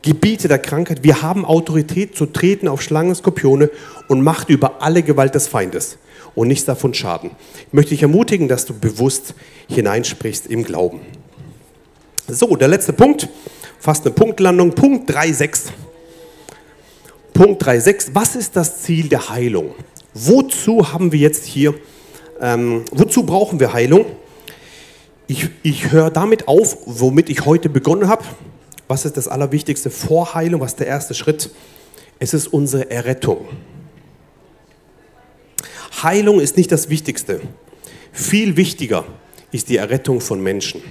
Gebiete der Krankheit, wir haben Autorität zu treten auf Schlangen, Skorpione und Macht über alle Gewalt des Feindes und nichts davon schaden. Ich möchte dich ermutigen, dass du bewusst hineinsprichst im Glauben. So, der letzte Punkt, fast eine Punktlandung, Punkt 3.6. Punkt 3.6, was ist das Ziel der Heilung? Wozu haben wir jetzt hier, ähm, wozu brauchen wir Heilung? Ich, ich höre damit auf, womit ich heute begonnen habe. Was ist das Allerwichtigste vor Heilung? Was ist der erste Schritt? Es ist unsere Errettung. Heilung ist nicht das Wichtigste. Viel wichtiger ist die Errettung von Menschen.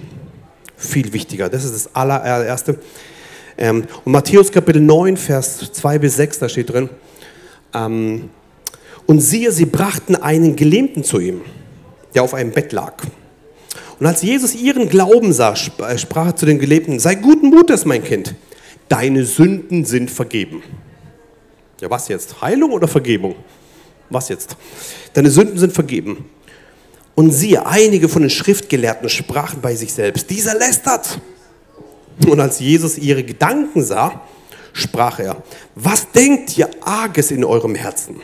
Viel wichtiger. Das ist das allererste. Ähm, und Matthäus Kapitel 9, Vers 2 bis 6, da steht drin, ähm, und siehe, sie brachten einen Gelähmten zu ihm, der auf einem Bett lag. Und als Jesus ihren Glauben sah, äh, sprach er zu den Gelähmten, sei guten Mutes, mein Kind, deine Sünden sind vergeben. Ja, was jetzt? Heilung oder Vergebung? Was jetzt? Deine Sünden sind vergeben. Und siehe, einige von den Schriftgelehrten sprachen bei sich selbst, dieser lästert. Und als Jesus ihre Gedanken sah, sprach er, was denkt ihr Arges in eurem Herzen?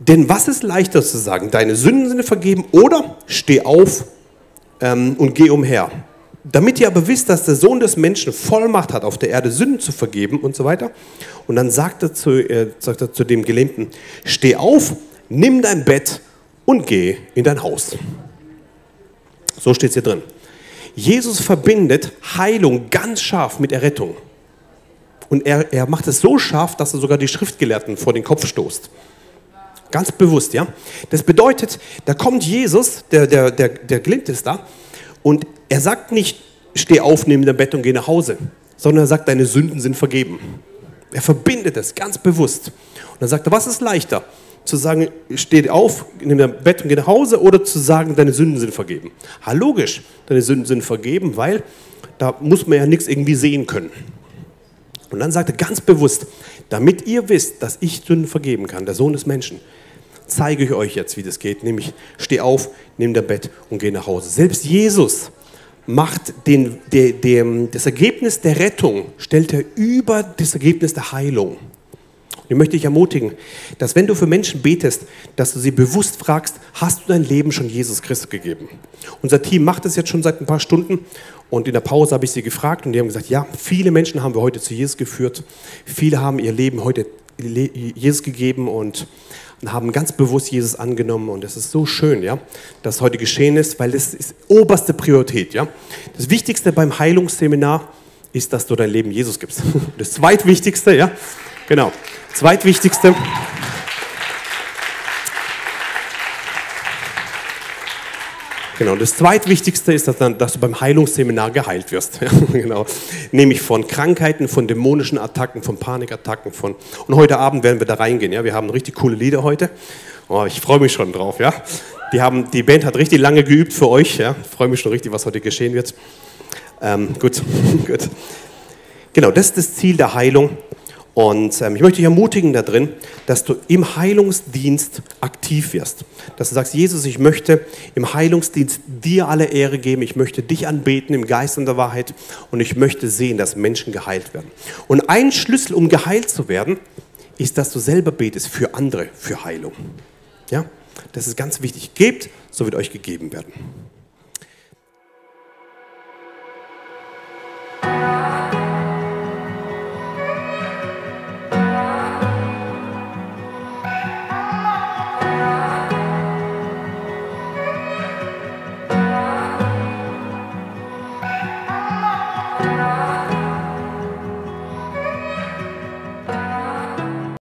Denn was ist leichter zu sagen, deine Sünden sind vergeben oder steh auf ähm, und geh umher? Damit ihr aber wisst, dass der Sohn des Menschen Vollmacht hat, auf der Erde Sünden zu vergeben und so weiter. Und dann sagt er zu, äh, sagt er zu dem Gelähmten, steh auf, nimm dein Bett und geh in dein Haus. So steht es hier drin. Jesus verbindet Heilung ganz scharf mit Errettung. Und er, er macht es so scharf, dass er sogar die Schriftgelehrten vor den Kopf stoßt. Ganz bewusst, ja. Das bedeutet, da kommt Jesus, der, der, der, der Glint ist da, und er sagt nicht, steh auf, nimm dein Bett und geh nach Hause, sondern er sagt, deine Sünden sind vergeben. Er verbindet es ganz bewusst. Und dann sagt er, was ist leichter? Zu sagen, steh auf, nimm dein Bett und geh nach Hause oder zu sagen, deine Sünden sind vergeben? Ha, logisch, deine Sünden sind vergeben, weil da muss man ja nichts irgendwie sehen können. Und dann sagt er ganz bewusst, damit ihr wisst, dass ich Sünden vergeben kann, der Sohn des Menschen, zeige ich euch jetzt, wie das geht. Nämlich, steh auf, nimm dein Bett und geh nach Hause. Selbst Jesus macht den, der, der, das Ergebnis der Rettung, stellt er über das Ergebnis der Heilung. Und ich möchte dich ermutigen, dass wenn du für Menschen betest, dass du sie bewusst fragst, hast du dein Leben schon Jesus Christus gegeben? Unser Team macht das jetzt schon seit ein paar Stunden und in der Pause habe ich sie gefragt und die haben gesagt, ja, viele Menschen haben wir heute zu Jesus geführt, viele haben ihr Leben heute Jesus gegeben und und haben ganz bewusst Jesus angenommen. Und es ist so schön, ja, dass heute geschehen ist, weil das ist oberste Priorität. Ja. Das Wichtigste beim Heilungsseminar ist, dass du dein Leben Jesus gibst. Das zweitwichtigste, ja, genau, zweitwichtigste. Genau, das zweitwichtigste ist, dass, dann, dass du beim Heilungsseminar geheilt wirst. Genau. Nämlich von Krankheiten, von dämonischen Attacken, von Panikattacken. Von und heute Abend werden wir da reingehen. Ja? Wir haben richtig coole Lieder heute. Oh, ich freue mich schon drauf. Ja? Die, haben, die Band hat richtig lange geübt für euch. Ja? Ich freue mich schon richtig, was heute geschehen wird. Ähm, gut, gut. Genau, das ist das Ziel der Heilung. Und ähm, ich möchte dich ermutigen darin, dass du im Heilungsdienst aktiv wirst. Dass du sagst, Jesus, ich möchte im Heilungsdienst dir alle Ehre geben, ich möchte dich anbeten im Geist und der Wahrheit und ich möchte sehen, dass Menschen geheilt werden. Und ein Schlüssel, um geheilt zu werden, ist, dass du selber betest für andere, für Heilung. Ja, das ist ganz wichtig. Gebt, so wird euch gegeben werden.